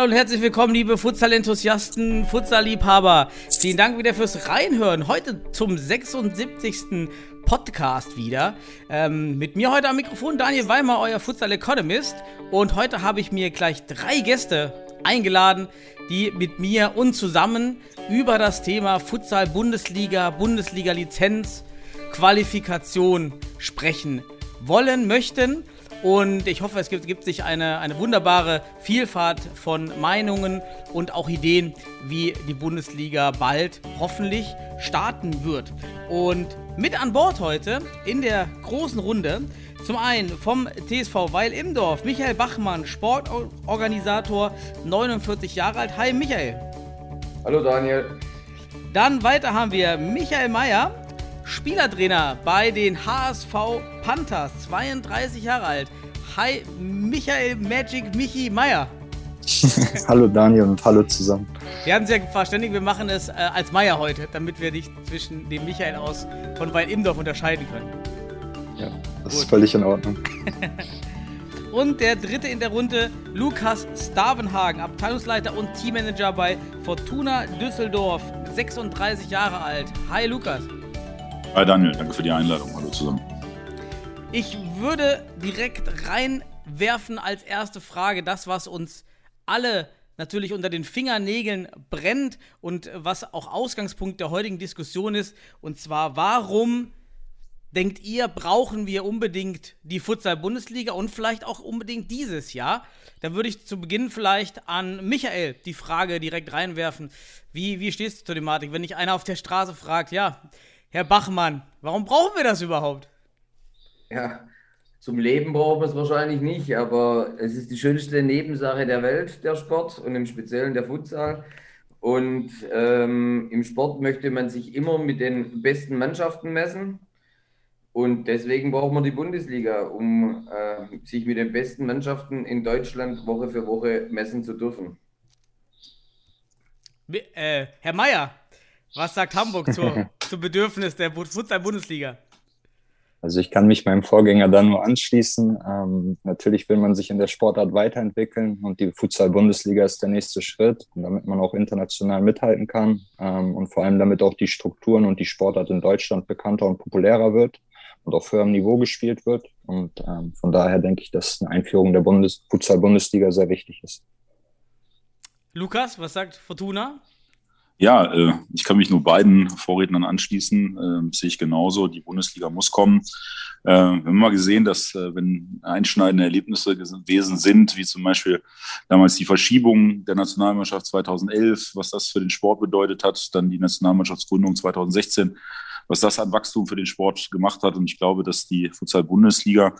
Hallo und herzlich willkommen, liebe Futsal-Enthusiasten, Futsal-Liebhaber. Vielen Dank wieder fürs Reinhören. Heute zum 76. Podcast wieder. Ähm, mit mir heute am Mikrofon Daniel Weimer, euer Futsal-Economist. Und heute habe ich mir gleich drei Gäste eingeladen, die mit mir und zusammen über das Thema Futsal-Bundesliga, Bundesliga-Lizenz, Qualifikation sprechen wollen, möchten. Und ich hoffe, es gibt, gibt sich eine, eine wunderbare Vielfalt von Meinungen und auch Ideen, wie die Bundesliga bald hoffentlich starten wird. Und mit an Bord heute in der großen Runde zum einen vom TSV Weil im Dorf Michael Bachmann, Sportorganisator, 49 Jahre alt. Hi Michael. Hallo Daniel. Dann weiter haben wir Michael Mayer, Spielertrainer bei den HSV Panthers, 32 Jahre alt. Hi, Michael Magic Michi Mayer. hallo Daniel und hallo zusammen. Wir haben uns ja verständigt, wir machen es äh, als Meier heute, damit wir dich zwischen dem Michael aus von Weil Imdorf unterscheiden können. Ja, das Gut. ist völlig in Ordnung. Und der dritte in der Runde, Lukas Stavenhagen, Abteilungsleiter und Teammanager bei Fortuna Düsseldorf, 36 Jahre alt. Hi Lukas. Hi Daniel, danke für die Einladung. Hallo zusammen. Ich würde direkt reinwerfen als erste Frage das, was uns alle natürlich unter den Fingernägeln brennt und was auch Ausgangspunkt der heutigen Diskussion ist. Und zwar, warum denkt ihr, brauchen wir unbedingt die Futsal-Bundesliga und vielleicht auch unbedingt dieses Jahr? Da würde ich zu Beginn vielleicht an Michael die Frage direkt reinwerfen. Wie, wie stehst du zur Thematik, wenn dich einer auf der Straße fragt, ja, Herr Bachmann, warum brauchen wir das überhaupt? Ja, zum Leben brauchen wir es wahrscheinlich nicht, aber es ist die schönste Nebensache der Welt, der Sport und im Speziellen der Futsal. Und ähm, im Sport möchte man sich immer mit den besten Mannschaften messen. Und deswegen braucht man die Bundesliga, um äh, sich mit den besten Mannschaften in Deutschland Woche für Woche messen zu dürfen. Äh, Herr Meier, was sagt Hamburg zur, zum Bedürfnis der Bu- Futsal-Bundesliga? Also ich kann mich meinem Vorgänger da nur anschließen. Ähm, natürlich will man sich in der Sportart weiterentwickeln und die Futsal-Bundesliga ist der nächste Schritt, damit man auch international mithalten kann ähm, und vor allem damit auch die Strukturen und die Sportart in Deutschland bekannter und populärer wird und auf höherem Niveau gespielt wird. Und ähm, von daher denke ich, dass eine Einführung der Bundes Futsal-Bundesliga sehr wichtig ist. Lukas, was sagt Fortuna? Ja, äh, ich kann mich nur beiden Vorrednern anschließen. Äh, sehe ich genauso. Die Bundesliga muss kommen. Äh, wir haben mal gesehen, dass äh, wenn einschneidende Erlebnisse gewesen sind, wie zum Beispiel damals die Verschiebung der Nationalmannschaft 2011, was das für den Sport bedeutet hat, dann die Nationalmannschaftsgründung 2016, was das an Wachstum für den Sport gemacht hat. Und ich glaube, dass die Futsal-Bundesliga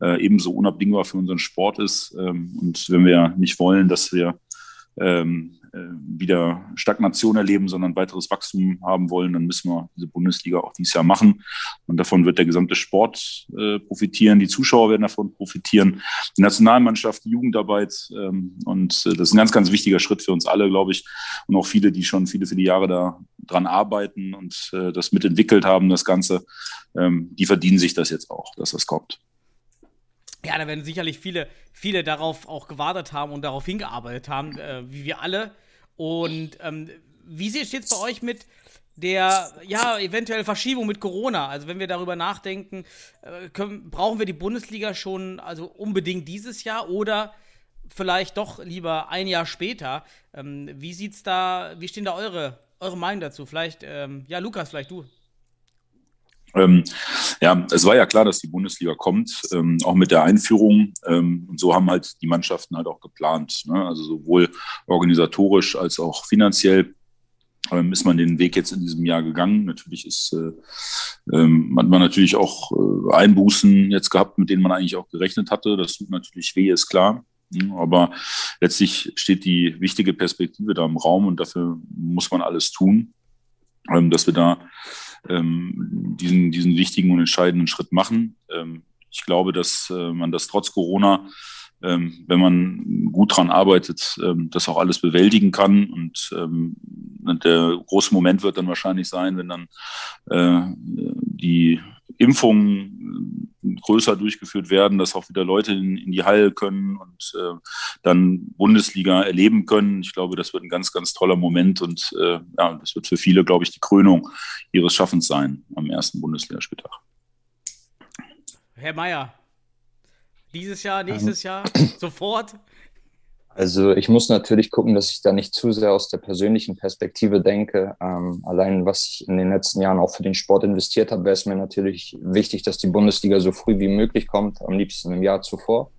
äh, ebenso unabdingbar für unseren Sport ist. Ähm, und wenn wir nicht wollen, dass wir ähm, äh, wieder Stagnation erleben, sondern weiteres Wachstum haben wollen, dann müssen wir diese Bundesliga auch dieses Jahr machen. Und davon wird der gesamte Sport äh, profitieren, die Zuschauer werden davon profitieren, die Nationalmannschaft, die Jugendarbeit. Ähm, und äh, das ist ein ganz, ganz wichtiger Schritt für uns alle, glaube ich. Und auch viele, die schon viele, viele Jahre da dran arbeiten und äh, das mitentwickelt haben, das Ganze, ähm, die verdienen sich das jetzt auch, dass das kommt. Ja, da werden sicherlich viele, viele darauf auch gewartet haben und darauf hingearbeitet haben, äh, wie wir alle. Und ähm, wie steht es bei euch mit der, ja, eventuell Verschiebung mit Corona? Also wenn wir darüber nachdenken, äh, können, brauchen wir die Bundesliga schon, also unbedingt dieses Jahr oder vielleicht doch lieber ein Jahr später? Ähm, wie sieht's da, wie stehen da eure, eure Meinung dazu? Vielleicht, ähm, ja, Lukas, vielleicht du. Ähm, ja, es war ja klar, dass die Bundesliga kommt, ähm, auch mit der Einführung. Ähm, und so haben halt die Mannschaften halt auch geplant. Ne? Also sowohl organisatorisch als auch finanziell ähm, ist man den Weg jetzt in diesem Jahr gegangen. Natürlich ist, äh, ähm, hat man natürlich auch äh, Einbußen jetzt gehabt, mit denen man eigentlich auch gerechnet hatte. Das tut natürlich weh, ist klar. Mhm, Aber letztlich steht die wichtige Perspektive da im Raum und dafür muss man alles tun, ähm, dass wir da ähm, diesen, diesen wichtigen und entscheidenden Schritt machen. Ähm, ich glaube, dass äh, man das trotz Corona, ähm, wenn man gut dran arbeitet, ähm, das auch alles bewältigen kann. Und ähm, der große Moment wird dann wahrscheinlich sein, wenn dann äh, die Impfungen äh, größer durchgeführt werden, dass auch wieder Leute in, in die Halle können und äh, dann Bundesliga erleben können. Ich glaube, das wird ein ganz, ganz toller Moment und äh, ja, das wird für viele, glaube ich, die Krönung ihres Schaffens sein am ersten Bundesligaspieltag. Herr Mayer, dieses Jahr, nächstes Jahr, sofort? Also ich muss natürlich gucken, dass ich da nicht zu sehr aus der persönlichen Perspektive denke. Ähm, allein was ich in den letzten Jahren auch für den Sport investiert habe, wäre es mir natürlich wichtig, dass die Bundesliga so früh wie möglich kommt, am liebsten im Jahr zuvor.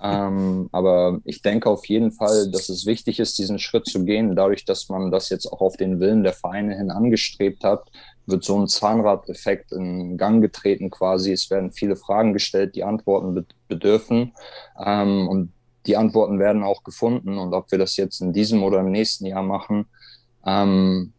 Ähm, aber ich denke auf jeden Fall, dass es wichtig ist, diesen Schritt zu gehen. Dadurch, dass man das jetzt auch auf den Willen der Vereine hin angestrebt hat, wird so ein Zahnradeffekt in Gang getreten quasi. Es werden viele Fragen gestellt, die Antworten bedürfen. Ähm, und die Antworten werden auch gefunden und ob wir das jetzt in diesem oder im nächsten Jahr machen, ähm,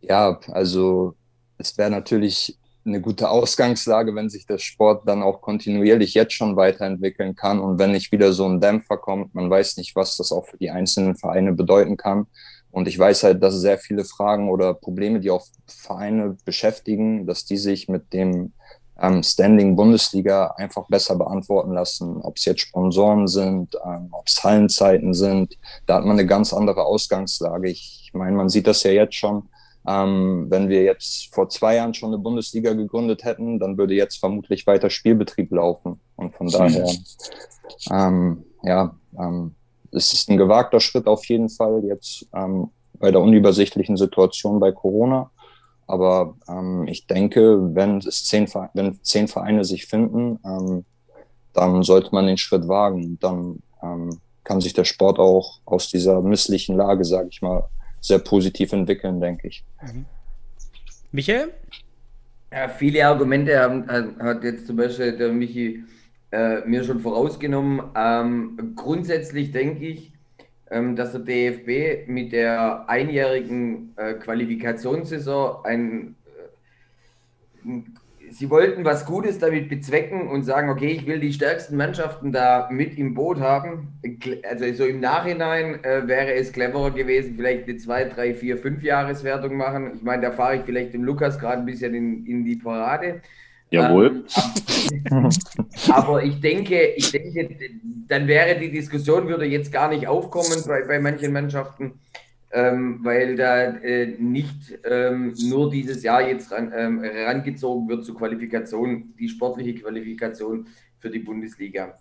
ja, also es wäre natürlich eine gute Ausgangslage, wenn sich der Sport dann auch kontinuierlich jetzt schon weiterentwickeln kann und wenn nicht wieder so ein Dämpfer kommt, man weiß nicht, was das auch für die einzelnen Vereine bedeuten kann. Und ich weiß halt, dass sehr viele Fragen oder Probleme, die auch Vereine beschäftigen, dass die sich mit dem ähm, Standing Bundesliga einfach besser beantworten lassen, ob es jetzt Sponsoren sind, ähm, ob es Hallenzeiten sind. Da hat man eine ganz andere Ausgangslage. Ich, meine, man sieht das ja jetzt schon. Ähm, wenn wir jetzt vor zwei Jahren schon eine Bundesliga gegründet hätten, dann würde jetzt vermutlich weiter Spielbetrieb laufen. Und von daher, ähm, ja, ähm, es ist ein gewagter Schritt auf jeden Fall jetzt ähm, bei der unübersichtlichen Situation bei Corona. Aber ähm, ich denke, wenn es zehn, wenn zehn Vereine sich finden, ähm, dann sollte man den Schritt wagen. Dann ähm, kann sich der Sport auch aus dieser misslichen Lage, sage ich mal, sehr positiv entwickeln, denke ich. Mhm. Michael? Ja, viele Argumente haben, hat jetzt zum Beispiel der Michi äh, mir schon vorausgenommen. Ähm, grundsätzlich denke ich, dass der DFB mit der einjährigen äh, Qualifikationssaison ein, äh, sie wollten was Gutes damit bezwecken und sagen, okay, ich will die stärksten Mannschaften da mit im Boot haben. Also so im Nachhinein äh, wäre es cleverer gewesen, vielleicht eine 2, 3, 4, 5 Jahreswertung machen. Ich meine, da fahre ich vielleicht dem Lukas gerade ein bisschen in, in die Parade. Jawohl. Ähm, aber ich denke, ich denke, dann wäre die Diskussion, würde jetzt gar nicht aufkommen bei, bei manchen Mannschaften, ähm, weil da äh, nicht ähm, nur dieses Jahr jetzt ran, ähm, herangezogen wird zur Qualifikation, die sportliche Qualifikation für die Bundesliga.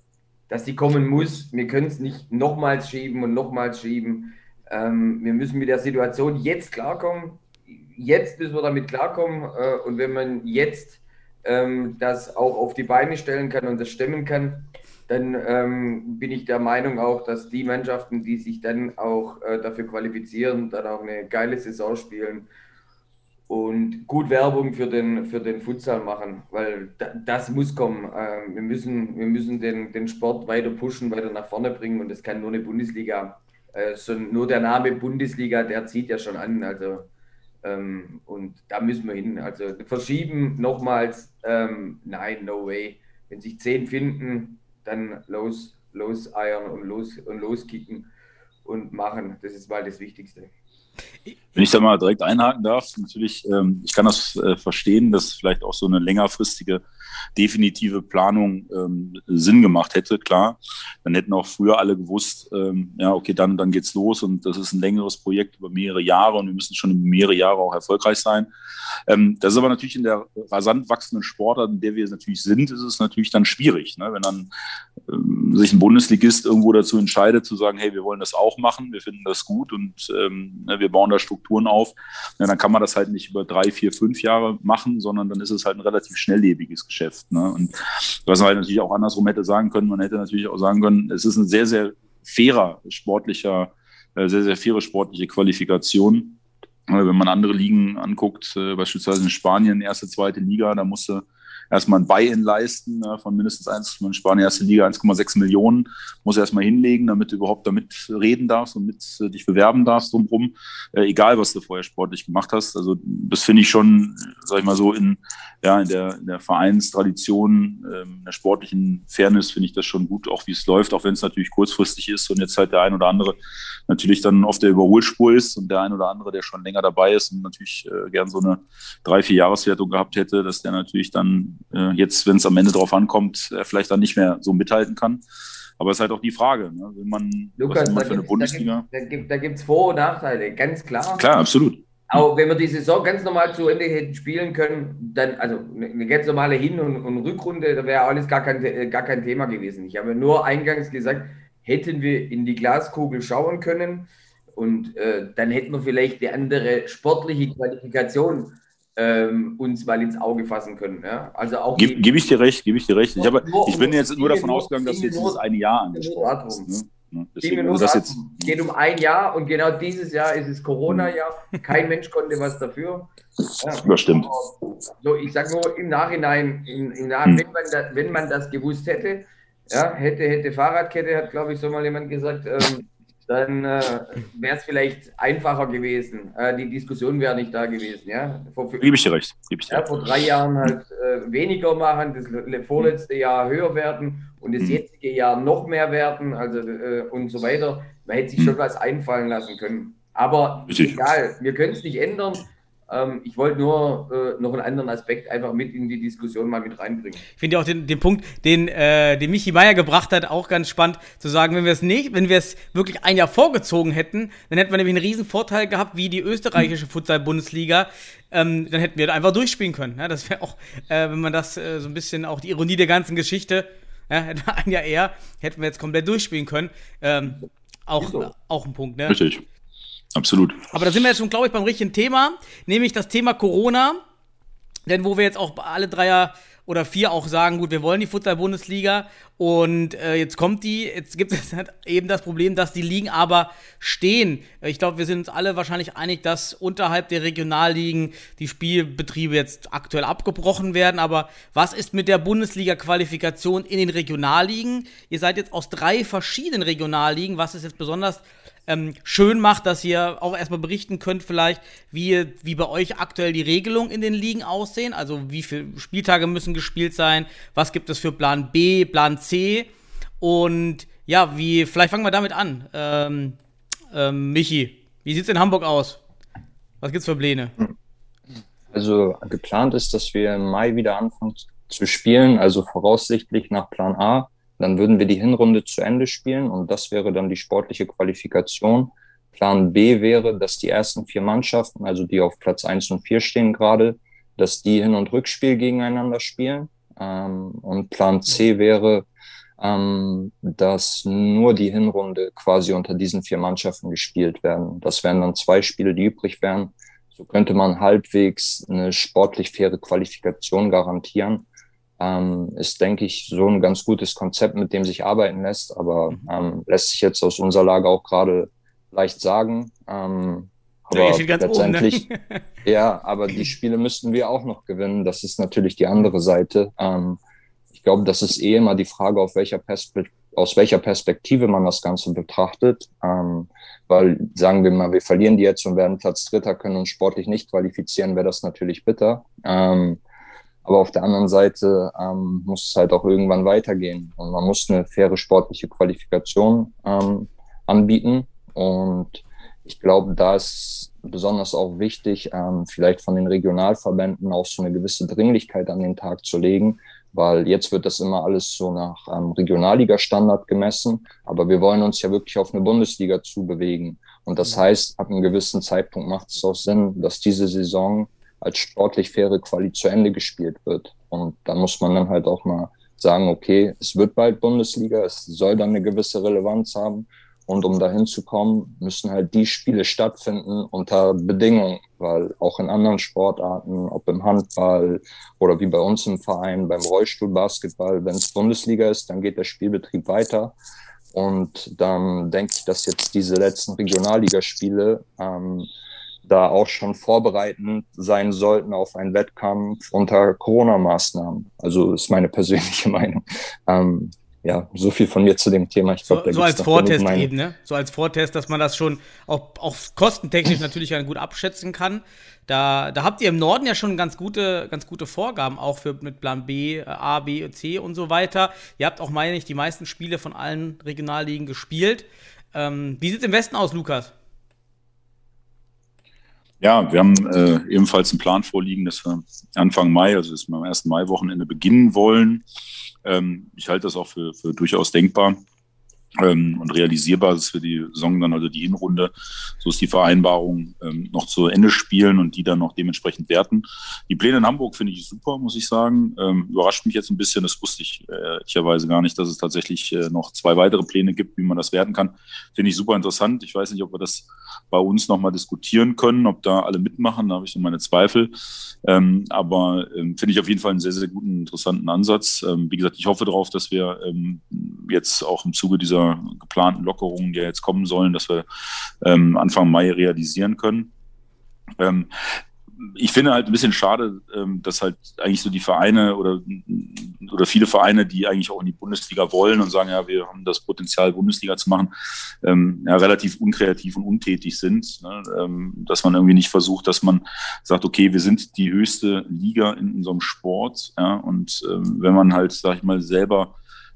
Dass die kommen muss, wir können es nicht nochmals schieben und nochmals schieben. Ähm, wir müssen mit der Situation jetzt klarkommen. Jetzt müssen wir damit klarkommen. Äh, und wenn man jetzt ähm, das auch auf die Beine stellen kann und das stemmen kann, dann ähm, bin ich der Meinung auch, dass die Mannschaften, die sich dann auch äh, dafür qualifizieren, dann auch eine geile Saison spielen und gut Werbung für den, für den Futsal machen, weil da, das muss kommen. Ähm, wir müssen, wir müssen den, den Sport weiter pushen, weiter nach vorne bringen und das kann nur eine Bundesliga. Äh, so, nur der Name Bundesliga, der zieht ja schon an. Also ähm, und da müssen wir hin. Also verschieben nochmals, ähm, nein, no way. Wenn sich zehn finden, dann los, los eiern und los und loskicken und machen. Das ist mal das Wichtigste. Wenn ich da mal direkt einhaken darf, natürlich, ähm, ich kann das äh, verstehen, dass vielleicht auch so eine längerfristige definitive Planung ähm, Sinn gemacht hätte, klar. Dann hätten auch früher alle gewusst, ähm, ja, okay, dann, dann geht's los und das ist ein längeres Projekt über mehrere Jahre und wir müssen schon mehrere Jahre auch erfolgreich sein. Ähm, das ist aber natürlich in der rasant wachsenden Sportart, in der wir natürlich sind, ist es natürlich dann schwierig, ne? wenn dann ähm, sich ein Bundesligist irgendwo dazu entscheidet, zu sagen, hey, wir wollen das auch machen, wir finden das gut und ähm, ne, wir bauen da Strukturen auf, ja, dann kann man das halt nicht über drei, vier, fünf Jahre machen, sondern dann ist es halt ein relativ schnelllebiges Geschäft. Ne? Und was man halt natürlich auch andersrum hätte sagen können, man hätte natürlich auch sagen können, es ist ein sehr, sehr fairer sportlicher, äh, sehr, sehr faire sportliche Qualifikation. Wenn man andere Ligen anguckt, äh, beispielsweise in Spanien, erste, zweite Liga, da musste erstmal ein Buy-in leisten ne, von mindestens 1, in Spanien erste Liga 1,6 Millionen, muss erstmal hinlegen, damit du überhaupt damit reden darfst und mit äh, dich bewerben darfst drumherum, äh, egal was du vorher sportlich gemacht hast. Also das finde ich schon sag ich mal so, in, ja, in, der, in der Vereinstradition, ähm, in der sportlichen Fairness finde ich das schon gut, auch wie es läuft, auch wenn es natürlich kurzfristig ist und jetzt halt der ein oder andere natürlich dann auf der Überholspur ist und der ein oder andere, der schon länger dabei ist und natürlich äh, gern so eine drei, vier Jahreswertung gehabt hätte, dass der natürlich dann äh, jetzt, wenn es am Ende drauf ankommt, äh, vielleicht dann nicht mehr so mithalten kann. Aber es ist halt auch die Frage, ne? wenn man, Lukas, man da für eine gibt Bundesliga. es da Vor- und Nachteile, ganz klar. Klar, absolut. Aber wenn wir die Saison ganz normal zu Ende hätten spielen können, dann, also eine ganz normale Hin- und, und Rückrunde, da wäre alles gar kein, äh, gar kein Thema gewesen. Ich habe nur eingangs gesagt, hätten wir in die Glaskugel schauen können und äh, dann hätten wir vielleicht eine andere sportliche Qualifikation ähm, uns mal ins Auge fassen können. Ja? Also auch Gebe geb ich dir recht, gebe ich dir recht. Ich, habe, ich bin jetzt nur davon ausgegangen, dass du jetzt dieses eine Jahr angesprochen hast. Ne? Deswegen, also das jetzt, Es geht um ein Jahr und genau dieses Jahr ist es Corona-Jahr. Kein Mensch konnte was dafür. Ja. Das stimmt. So, ich sage nur im Nachhinein, im, im Nach Hm. wenn, man das, wenn man das gewusst hätte, ja, hätte, hätte Fahrradkette, hat glaube ich so mal jemand gesagt, ähm, dann äh, wäre es vielleicht einfacher gewesen. Äh, die Diskussion wäre nicht da gewesen. Ja? Vor, gebe ich dir recht. Gebe ich dir ja, vor drei Jahren halt äh, weniger machen, das le- vorletzte Jahr höher werden und das Mhm. jetzige Jahr noch mehr werden, also äh, und so weiter. Man hätte sich Mhm. schon was einfallen lassen können. Aber Richtig. egal, wir können es nicht ändern. Ähm, ich wollte nur äh, noch einen anderen Aspekt einfach mit in die Diskussion mal mit reinbringen. Ich finde ja auch den, den Punkt, den, äh, den Michi Meier gebracht hat, auch ganz spannend zu sagen, wenn wir es nicht, wenn wir es wirklich ein Jahr vorgezogen hätten, dann hätten wir nämlich einen riesen Vorteil gehabt, wie die österreichische Futsal-Bundesliga. Ähm, dann hätten wir einfach durchspielen können. Ja, das wäre auch, äh, wenn man das äh, so ein bisschen auch die Ironie der ganzen Geschichte, ja, hätten wir ein Jahr eher, hätten wir jetzt komplett durchspielen können. Ähm, auch, so. auch ein Punkt, ne? Richtig. Absolut. Aber da sind wir jetzt schon, glaube ich, beim richtigen Thema, nämlich das Thema Corona. Denn wo wir jetzt auch alle Dreier oder vier auch sagen, gut, wir wollen die Futsal-Bundesliga und äh, jetzt kommt die, jetzt gibt es halt eben das Problem, dass die Ligen aber stehen. Äh, Ich glaube, wir sind uns alle wahrscheinlich einig, dass unterhalb der Regionalligen die Spielbetriebe jetzt aktuell abgebrochen werden. Aber was ist mit der Bundesliga-Qualifikation in den Regionalligen? Ihr seid jetzt aus drei verschiedenen Regionalligen. Was ist jetzt besonders ähm, schön macht, dass ihr auch erstmal berichten könnt, vielleicht, wie, wie bei euch aktuell die Regelungen in den Ligen aussehen. Also wie viele Spieltage müssen gespielt sein, was gibt es für Plan B, Plan C und ja, wie, vielleicht fangen wir damit an. Ähm, ähm, Michi, wie sieht's in Hamburg aus? Was gibt's für Pläne? Also geplant ist, dass wir im Mai wieder anfangen zu spielen, also voraussichtlich nach Plan A. Dann würden wir die Hinrunde zu Ende spielen und das wäre dann die sportliche Qualifikation. Plan B wäre, dass die ersten vier Mannschaften, also die auf Platz eins und vier stehen gerade, dass die Hin- und Rückspiel gegeneinander spielen. Ähm, und Plan C wäre, ähm, dass nur die Hinrunde quasi unter diesen vier Mannschaften gespielt werden. Das wären dann zwei Spiele, die übrig wären. So könnte man halbwegs eine sportlich faire Qualifikation garantieren. Ähm, ist, denke ich, so ein ganz gutes Konzept, mit dem sich arbeiten lässt, aber ähm, lässt sich jetzt aus unserer Lage auch gerade leicht sagen. Ähm, Ja, aber steht ganz oben, ne? letztendlich, ja, aber die Spiele müssten wir auch noch gewinnen. Das ist natürlich die andere Seite. Ähm, ich glaube, das ist eh immer die Frage, auf welcher Perspekt aus welcher Perspektive man das Ganze betrachtet. Ähm, weil, sagen wir mal, wir verlieren die jetzt und werden Platz Dritter, können uns sportlich nicht qualifizieren, wäre das natürlich bitter. Ähm, aber auf der anderen Seite ähm, muss es halt auch irgendwann weitergehen. Und man muss eine faire sportliche Qualifikation ähm, anbieten. Und ich glaube, da ist besonders auch wichtig, ähm, vielleicht von den Regionalverbänden auch so eine gewisse Dringlichkeit an den Tag zu legen, weil jetzt wird das immer alles so nach ähm, Regionalliga-Standard gemessen, aber wir wollen uns ja wirklich auf eine Bundesliga zubewegen. Und das heißt, ab einem gewissen Zeitpunkt macht es auch Sinn, dass diese Saison als sportlich faire Quali zu Ende gespielt wird. Und da muss man dann halt auch mal sagen, okay, es wird bald Bundesliga, es soll dann eine gewisse Relevanz haben. Und um dahin zu kommen, müssen halt die Spiele stattfinden unter Bedingungen, weil auch in anderen Sportarten, ob im Handball oder wie bei uns im Verein beim Rollstuhlbasketball, wenn es Bundesliga ist, dann geht der Spielbetrieb weiter. Und dann denke ich, dass jetzt diese letzten Regionalligaspiele ähm, da auch schon vorbereitend sein sollten auf einen Wettkampf unter Corona-Maßnahmen. Also ist meine persönliche Meinung. Ähm, ja, so viel von mir zu dem Thema. Ich glaub, so, so als Vortest eben, ne? So als Vortest, dass man das schon auch, auch kostentechnisch natürlich gut abschätzen kann. Da, da habt ihr im Norden ja schon ganz gute, ganz gute Vorgaben, auch für mit Plan B, A, B, C und so weiter. Ihr habt auch, meine ich, die meisten Spiele von allen Regionalligen gespielt. Ähm, wie sieht es im Westen aus, Lukas? Ja, wir haben äh, ebenfalls einen Plan vorliegen, dass wir Anfang Mai, also dass wir am ersten Mai-Wochenende beginnen wollen. Ähm, ich halte das auch für, für durchaus denkbar ähm, und realisierbar ist für die Saison dann, also die Hinrunde, so ist die Vereinbarung, ähm, noch zu Ende spielen und die dann noch dementsprechend werten. Die Pläne in Hamburg finde ich super, muss ich sagen. Ähm, überrascht mich jetzt ein bisschen, das wusste ich äh, ehrlicherweise gar nicht, dass es tatsächlich äh, noch zwei weitere Pläne gibt, wie man das werten kann. Finde ich super interessant. Ich weiß nicht, ob wir das bei uns nochmal diskutieren können, ob da alle mitmachen, da habe ich so meine Zweifel. Ähm, aber ähm, finde ich auf jeden Fall einen sehr, sehr guten, interessanten Ansatz. Ähm, wie gesagt, ich hoffe darauf, dass wir ähm, jetzt auch im Zuge dieser geplanten Lockerungen, die jetzt kommen sollen, dass wir ähm, Anfang Mai realisieren können. Ähm, ich finde halt ein bisschen schade, ähm, dass halt eigentlich so die Vereine oder, oder viele Vereine, die eigentlich auch in die Bundesliga wollen und sagen, ja, wir haben das Potenzial, Bundesliga zu machen, ähm, ja, relativ unkreativ und untätig sind. Ne? Ähm, dass man irgendwie nicht versucht, dass man sagt, okay, wir sind die höchste Liga in unserem Sport. Ja? Und wenn man halt, sag ich mal, selber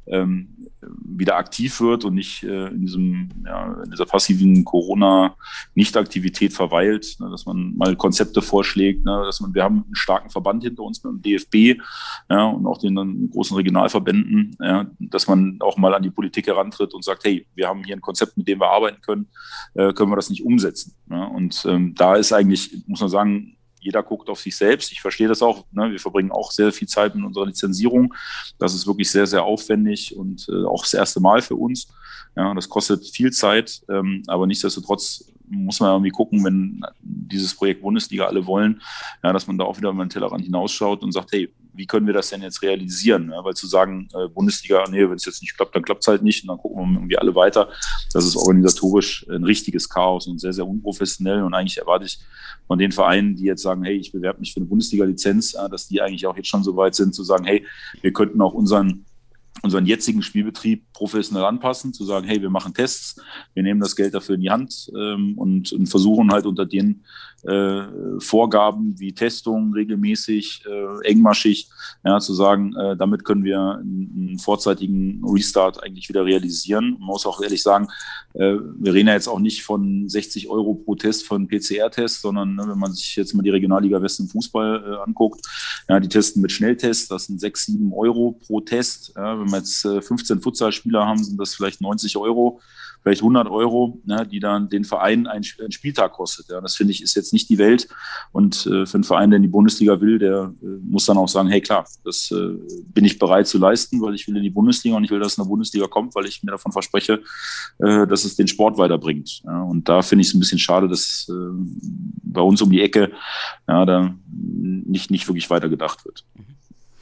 ähm, wieder aktiv wird und nicht äh, in, diesem, ja, in dieser passiven Corona-Nichtaktivität verweilt, ne, dass man mal Konzepte vorschlägt, ne, dass man, wir haben einen starken Verband hinter uns mit dem DFB ja, und auch den, den großen Regionalverbänden, ja, dass man auch mal an die Politik herantritt und sagt, hey, wir haben hier ein Konzept, mit dem wir arbeiten können, äh, können wir das nicht umsetzen. Ja, und ähm, da ist eigentlich, muss man sagen, jeder guckt auf sich selbst. Ich verstehe das auch. Ne? Wir verbringen auch sehr viel Zeit mit unserer Lizenzierung. Das ist wirklich sehr, sehr aufwendig und äh, auch das erste Mal für uns. Ja, das kostet viel Zeit, ähm, aber nichtsdestotrotz muss man irgendwie gucken, wenn dieses Projekt Bundesliga alle wollen, ja, dass man da auch wieder über den Tellerrand hinausschaut und sagt, hey, wie können wir das denn jetzt realisieren? Ja, weil zu sagen, äh, Bundesliga, nee, wenn es jetzt nicht klappt, dann klappt es halt nicht und dann gucken wir irgendwie alle weiter. Das ist organisatorisch ein richtiges Chaos und sehr, sehr unprofessionell und eigentlich erwarte ich von den Vereinen, die jetzt sagen, hey, ich bewerbe mich für eine Bundesliga-Lizenz, ja, dass die eigentlich auch jetzt schon so weit sind, zu sagen, hey, wir könnten auch unseren unseren jetzigen Spielbetrieb professionell anpassen, zu sagen, hey, wir machen Tests, wir nehmen das Geld dafür in die Hand ähm, und, und, versuchen halt unter den äh, Vorgaben wie Testung regelmäßig, äh, engmaschig, ja, zu sagen, äh, damit können wir einen, vorzeitigen Restart eigentlich wieder realisieren. Man muss auch ehrlich sagen, äh, wir reden ja jetzt auch nicht von 60 Euro pro Test von PCR-Test, sondern ne, wenn man sich jetzt mal die Regionalliga West im Fußball äh, anguckt, ja, die testen mit Schnelltests, das sind 6, 7 Euro pro Test. Ja, wenn wir jetzt 15 äh, Futsalspieler haben, sind das vielleicht 90 Euro vielleicht 100 Euro, ne, die dann den Verein einen, einen Spieltag kostet. Ja. Das finde ich ist jetzt nicht die Welt. Und äh, für einen Verein, der in die Bundesliga will, der äh, muss dann auch sagen, hey klar, das äh, bin ich bereit zu leisten, weil ich will in die Bundesliga und ich will, dass es in der Bundesliga kommt, weil ich mir davon verspreche, äh, dass es den Sport weiterbringt. Ja. Und da finde ich es ein bisschen schade, dass äh, bei uns um die Ecke ja, da nicht, nicht wirklich weitergedacht wird. Mhm.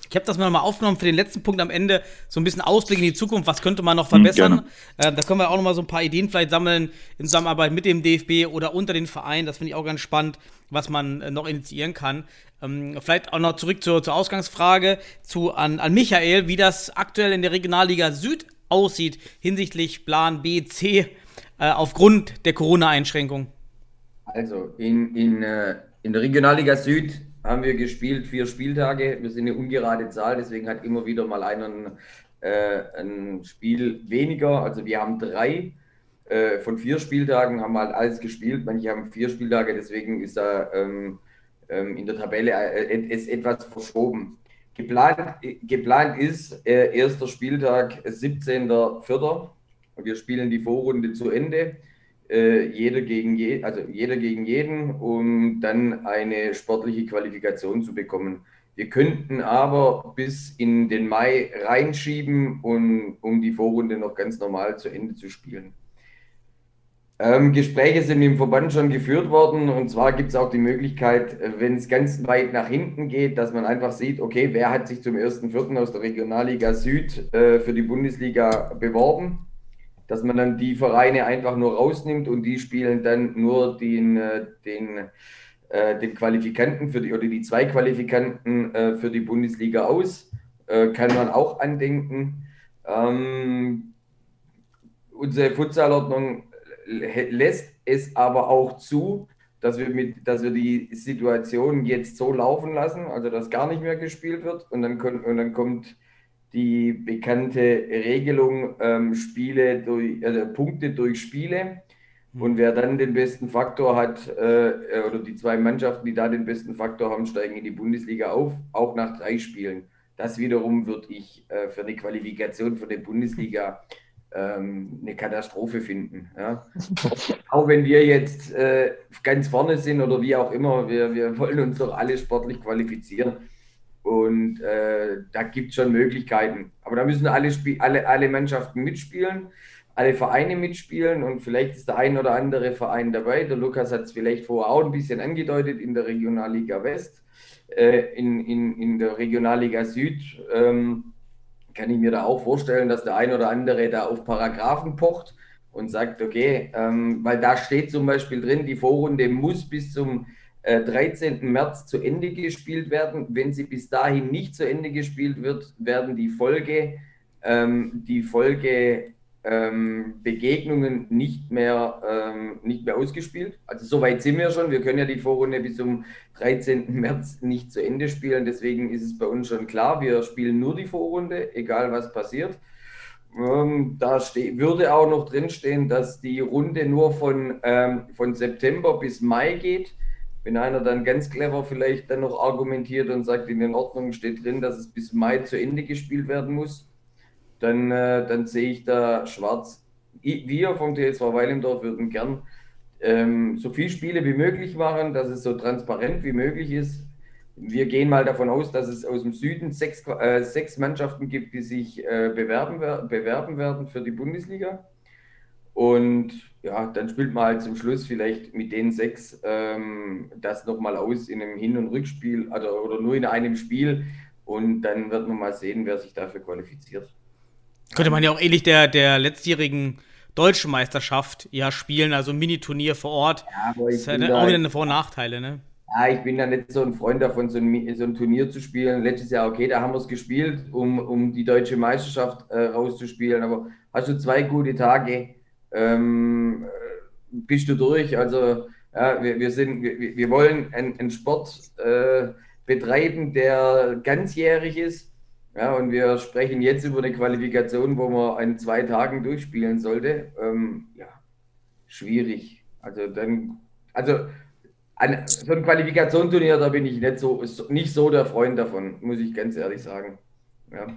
Ich habe das mal aufgenommen für den letzten Punkt am Ende, so ein bisschen Ausblick in die Zukunft, was könnte man noch hm, verbessern. Äh, da können wir auch noch mal so ein paar Ideen vielleicht sammeln in Zusammenarbeit mit dem DFB oder unter den Vereinen. Das finde ich auch ganz spannend, was man äh, noch initiieren kann. Ähm, vielleicht auch noch zurück zur, zur Ausgangsfrage zu, an, an Michael, wie das aktuell in der Regionalliga Süd aussieht hinsichtlich Plan B, C äh, aufgrund der Corona-Einschränkung. Also in, in, äh, in der Regionalliga Süd haben wir gespielt, vier Spieltage. Wir sind eine ungerade Zahl, deswegen hat immer wieder mal einer ein, äh, ein Spiel weniger. Also wir haben drei äh, von vier Spieltagen, haben halt alles gespielt. Manche haben vier Spieltage, deswegen ist da ähm, ähm, in der Tabelle äh, ist etwas verschoben. Geplant, geplant ist äh, erster Spieltag 17.04. Wir spielen die Vorrunde zu Ende äh, jeder, gegen je, also jeder gegen jeden, um dann eine sportliche Qualifikation zu bekommen. Wir könnten aber bis in den Mai reinschieben, und, um die Vorrunde noch ganz normal zu Ende zu spielen. Ähm, Gespräche sind im Verband schon geführt worden und zwar gibt es auch die Möglichkeit, wenn es ganz weit nach hinten geht, dass man einfach sieht, okay, wer hat sich zum 1.4. aus der Regionalliga Süd äh, für die Bundesliga beworben dass man dann die Vereine einfach nur rausnimmt und die spielen dann nur den, äh, den, äh, den Qualifikanten für die oder die zwei Qualifikanten äh, für die Bundesliga aus. Kann man auch andenken. Ähm, unsere Futsalordnung lässt es aber auch zu, dass wir, mit, dass wir die Situation jetzt so laufen lassen, also dass gar nicht mehr gespielt wird und dann, und dann kommt die bekannte Regelung ähm, Spiele durch, also Punkte durch Spiele. Mhm. Und wer dann den besten Faktor hat, äh, oder die zwei Mannschaften, die da den besten Faktor haben, steigen in die Bundesliga auf, auch nach drei Spielen. Das wiederum würde ich äh, für eine Qualifikation für die Bundesliga ähm, eine Katastrophe finden. Ja. auch wenn wir jetzt äh, ganz vorne sind oder wie auch immer, wir, wir wollen uns doch alle sportlich qualifizieren. Und äh, da gibt es schon Möglichkeiten. Aber da müssen alle, alle, alle Mannschaften mitspielen, alle Vereine mitspielen und vielleicht ist der ein oder andere Verein dabei. Der Lukas hat es vielleicht vorher auch ein bisschen angedeutet in der Regionalliga West, äh, in, in, in der Regionalliga Süd. Ähm, kann ich mir da auch vorstellen, dass der ein oder andere da auf Paragraphen pocht und sagt, okay, ähm, weil da steht zum Beispiel drin, die Vorrunde muss bis zum 13. Äh, März zu Ende gespielt werden. Wenn sie bis dahin nicht zu Ende gespielt wird, werden die Folge, ähm, die Folge ähm, Begegnungen nicht mehr, ähm, nicht mehr ausgespielt. Also so weit sind wir schon. Wir können ja die Vorrunde bis zum 13. März nicht zu Ende spielen. Deswegen ist es bei uns schon klar, wir spielen nur die Vorrunde, egal was passiert. Ähm, da würde auch noch drinstehen, dass die Runde nur von, ähm, von September bis Mai geht. Wenn einer dann ganz clever vielleicht dann noch argumentiert und sagt, in den Ordnungen steht drin, dass es bis Mai zu Ende gespielt werden muss, dann, äh, dann sehe ich da schwarz. Wir vom TSV Weilendorf würden gern ähm, so viele Spiele wie möglich machen, dass es so transparent wie möglich ist. Wir gehen mal davon aus, dass es aus dem Süden sechs, äh, sechs Mannschaften gibt, die sich äh, bewerben, bewerben werden für die Bundesliga. Und ja, dann spielt man halt zum Schluss vielleicht mit den sechs ähm, das nochmal aus in einem Hin- und Rückspiel oder, oder nur in einem Spiel. Und dann wird man mal sehen, wer sich dafür qualifiziert. Könnte man ja auch ähnlich der, der letztjährigen deutschen Meisterschaft ja spielen, also ein Mini-Turnier vor Ort. Ja, aber das ist ja auch wieder eine Vor- und Nachteile, ne? Ja, ich bin da nicht so ein Freund davon, so ein, so ein Turnier zu spielen. Letztes Jahr, okay, da haben wir es gespielt, um, um die deutsche Meisterschaft äh, rauszuspielen. Aber hast du zwei gute Tage, ähm, bist du durch. Also ja, wir, wir, sind, wir, wir wollen einen, einen Sport äh, betreiben, der ganzjährig ist. Ja, und wir sprechen jetzt über eine Qualifikation, wo man in zwei Tagen durchspielen sollte. Ähm, ja, schwierig. Also dann, also an, so ein Qualifikationsturnier, da bin ich nicht so, nicht so der Freund davon, muss ich ganz ehrlich sagen. Ja.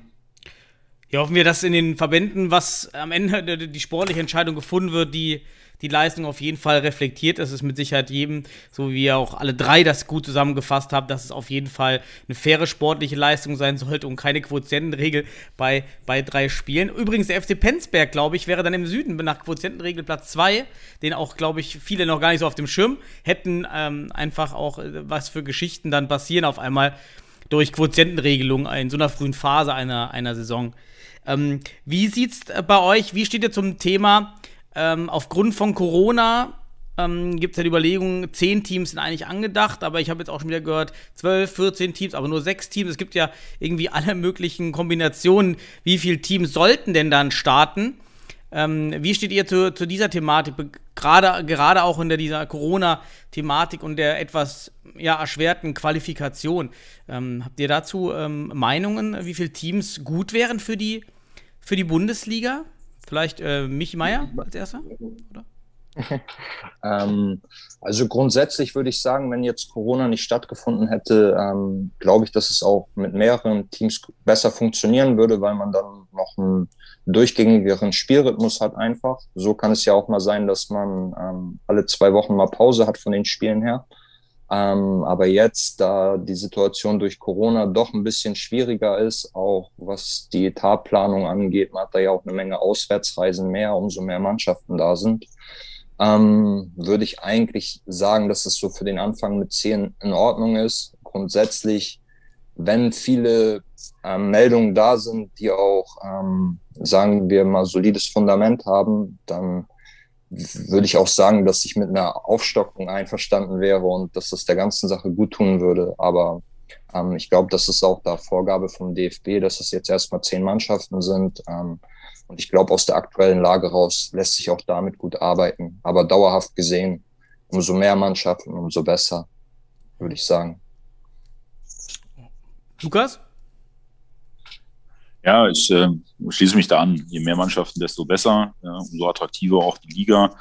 Ja, hoffen wir, dass in den Verbänden, was am Ende die sportliche Entscheidung gefunden wird, die die Leistung auf jeden Fall reflektiert. Das ist mit Sicherheit jedem, so wie ihr auch alle drei das gut zusammengefasst habt, dass es auf jeden Fall eine faire sportliche Leistung sein sollte und keine Quotientenregel bei, bei drei Spielen. Übrigens, der FC Penzberg, glaube ich, wäre dann im Süden nach Quotientenregel Platz zwei, den auch, glaube ich, viele noch gar nicht so auf dem Schirm hätten, ähm, einfach auch, äh, was für Geschichten dann passieren auf einmal durch Quotientenregelung in so einer frühen Phase einer, einer Saison. Ähm, wie sieht's äh, bei euch? Wie steht ihr zum Thema? Ähm, aufgrund von Corona ähm, gibt es ja die Überlegung, zehn Teams sind eigentlich angedacht, aber ich habe jetzt auch schon wieder gehört, 12, 14 Teams, aber nur sechs Teams. Es gibt ja irgendwie alle möglichen Kombinationen. Wie viele Teams sollten denn dann starten? Ähm, wie steht ihr zu, zu dieser Thematik, gerade, gerade auch in der, dieser Corona-Thematik und der etwas ja, erschwerten Qualifikation? Ähm, habt ihr dazu ähm, Meinungen, wie viele Teams gut wären für die, für die Bundesliga? Vielleicht äh, Michi Meier als erster? Oder? ähm, also grundsätzlich würde ich sagen, wenn jetzt Corona nicht stattgefunden hätte, ähm, glaube ich, dass es auch mit mehreren Teams besser funktionieren würde, weil man dann noch einen durchgängigeren Spielrhythmus hat einfach. So kann es ja auch mal sein, dass man ähm, alle zwei Wochen mal Pause hat von den Spielen her. Ähm, aber jetzt, da die Situation durch Corona doch ein bisschen schwieriger ist, auch was die Etatplanung angeht, man hat da ja auch eine Menge Auswärtsreisen mehr, umso mehr Mannschaften da sind, ähm, würde ich eigentlich sagen, dass es so für den Anfang mit zehn in Ordnung ist. Grundsätzlich, wenn viele ähm, Meldungen da sind, die auch, ähm, sagen wir mal, solides Fundament haben, dann würde ich auch sagen, dass ich mit einer Aufstockung einverstanden wäre und dass das der ganzen Sache gut tun würde. Aber Ähm, ich glaube, das ist auch da Vorgabe vom DFB, dass es jetzt erstmal zehn Mannschaften sind. Ähm, und ich glaube, aus der aktuellen Lage raus lässt sich auch damit gut arbeiten. Aber dauerhaft gesehen, umso mehr Mannschaften, umso besser, würde ich sagen. Lukas? Ja, ich äh, schließe mich da an. Je mehr Mannschaften, desto besser. Ja, umso attraktiver auch die Liga.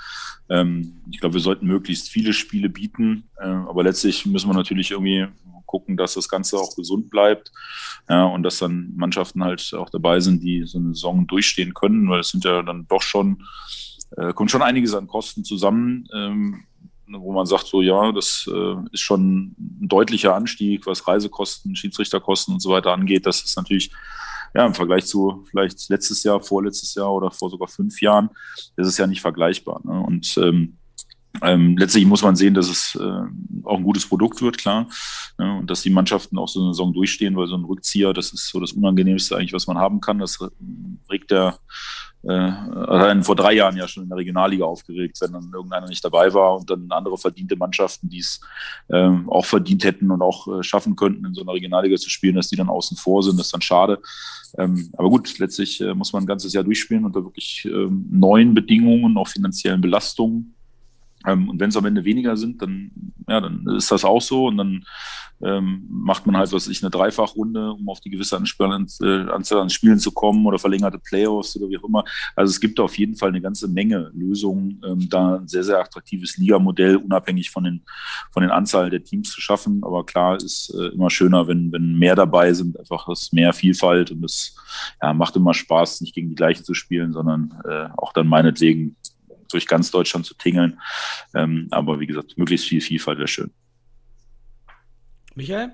Ähm, ich glaube, wir sollten möglichst viele Spiele bieten. Äh, aber letztlich müssen wir natürlich irgendwie gucken, dass das Ganze auch gesund bleibt. Ja, und dass dann Mannschaften halt auch dabei sind, die so eine Saison durchstehen können, weil es sind ja dann doch schon, äh, kommt schon einiges an Kosten zusammen. Ähm, wo man sagt, so ja, das äh, ist schon ein deutlicher Anstieg, was Reisekosten, Schiedsrichterkosten und so weiter angeht. Das ist natürlich ja, im Vergleich zu vielleicht letztes Jahr, vorletztes Jahr oder vor sogar fünf Jahren, ist ja nicht vergleichbar. Ne? Und ähm, ähm, letztlich muss man sehen, dass es äh, auch ein gutes Produkt wird, klar. Ja, und dass die Mannschaften auch so eine Saison durchstehen, weil so ein Rückzieher, das ist so das Unangenehmste eigentlich, was man haben kann. Das regt der äh, hat vor drei Jahren ja schon in der Regionalliga aufgeregt, wenn dann irgendeiner nicht dabei war und dann andere verdiente Mannschaften, die es äh, auch verdient hätten und auch äh, schaffen könnten, in so einer Regionalliga zu spielen, dass die dann außen vor sind, das ist dann schade. Ähm, aber gut, letztlich äh, muss man ein ganzes Jahr durchspielen unter wirklich ähm, neuen Bedingungen, auch finanziellen Belastungen. Ähm, und wenn es am Ende weniger sind, dann, ja, dann ist das auch so. Und dann ähm, macht man halt, was ich, eine Dreifachrunde, um auf die gewisse Anzahl an Spielen zu kommen oder verlängerte Playoffs oder wie auch immer. Also es gibt auf jeden Fall eine ganze Menge Lösungen, ähm, da ein sehr, sehr attraktives Ligamodell unabhängig von den, von den Anzahl der Teams zu schaffen. Aber klar ist äh, immer schöner, wenn, wenn mehr dabei sind, einfach das mehr Vielfalt und es ja, macht immer Spaß, nicht gegen die gleichen zu spielen, sondern äh, auch dann meinetwegen durch ganz Deutschland zu tingeln. Ähm, aber wie gesagt, möglichst viel Vielfalt wäre schön. Michael?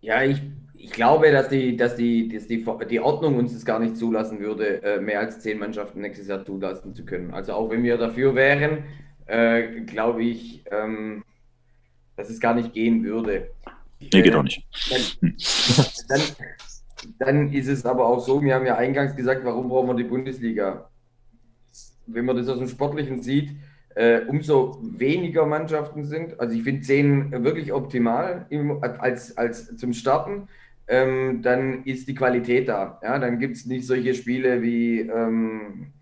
Ja, ich, ich glaube, dass, die, dass, die, dass die, die Ordnung uns das gar nicht zulassen würde, äh, mehr als zehn Mannschaften nächstes Jahr zulassen zu können. Also auch wenn wir dafür wären, äh, glaube ich, ähm, dass es gar nicht gehen würde. Nee, geht auch nicht. Dann, dann, dann, ist es aber auch so, wir haben ja eingangs gesagt, warum brauchen wir die Bundesliga? Wenn man das aus dem Sportlichen sieht, äh, umso weniger Mannschaften sind. Also ich finde zehn wirklich optimal im, als, als zum Starten. Ähm, dann ist die Qualität da. Ja, dann gibt es nicht solche Spiele wie ähm,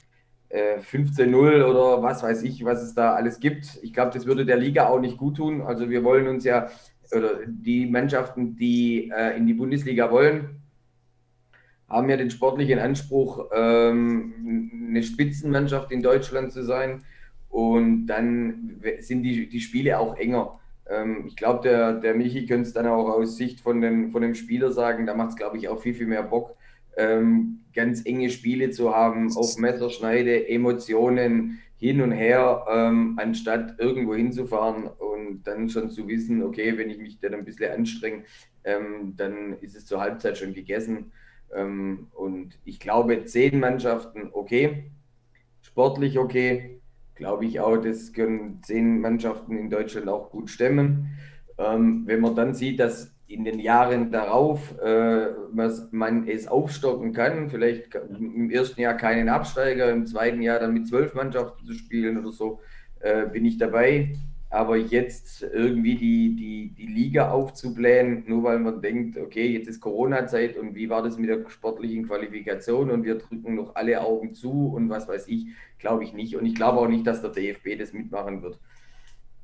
äh, 15-0 oder was weiß ich, was es da alles gibt. Ich glaube, das würde der Liga auch nicht gut tun. Also wir wollen uns ja, oder die Mannschaften, die äh, in die Bundesliga wollen, haben ja den sportlichen Anspruch, ähm, eine Spitzenmannschaft in Deutschland zu sein. Und dann sind die, die Spiele auch enger. Ähm, ich glaube, der, der Michi könnte es dann auch aus Sicht von dem, von dem Spieler sagen, da macht es, glaube ich, auch viel, viel mehr Bock, ähm, ganz enge Spiele zu haben, auf Messerschneide, Emotionen hin und her, ähm, anstatt irgendwo hinzufahren und dann schon zu wissen, okay, wenn ich mich dann ein bisschen anstrenge, ähm, dann ist es zur Halbzeit schon gegessen. Ähm, und ich glaube, zehn Mannschaften okay, sportlich okay. Glaube ich auch, das können zehn Mannschaften in Deutschland auch gut stemmen. Ähm, wenn man dann sieht, dass in den Jahren darauf äh, man es aufstocken kann, vielleicht im ersten Jahr keinen Absteiger, im zweiten Jahr dann mit zwölf Mannschaften zu spielen oder so, äh, bin ich dabei. Aber jetzt irgendwie die, die, die Liga aufzublähen, nur weil man denkt, okay, jetzt ist Corona-Zeit und wie war das mit der sportlichen Qualifikation und wir drücken noch alle Augen zu und was weiß ich, glaube ich nicht. Und ich glaube auch nicht, dass der DFB das mitmachen wird.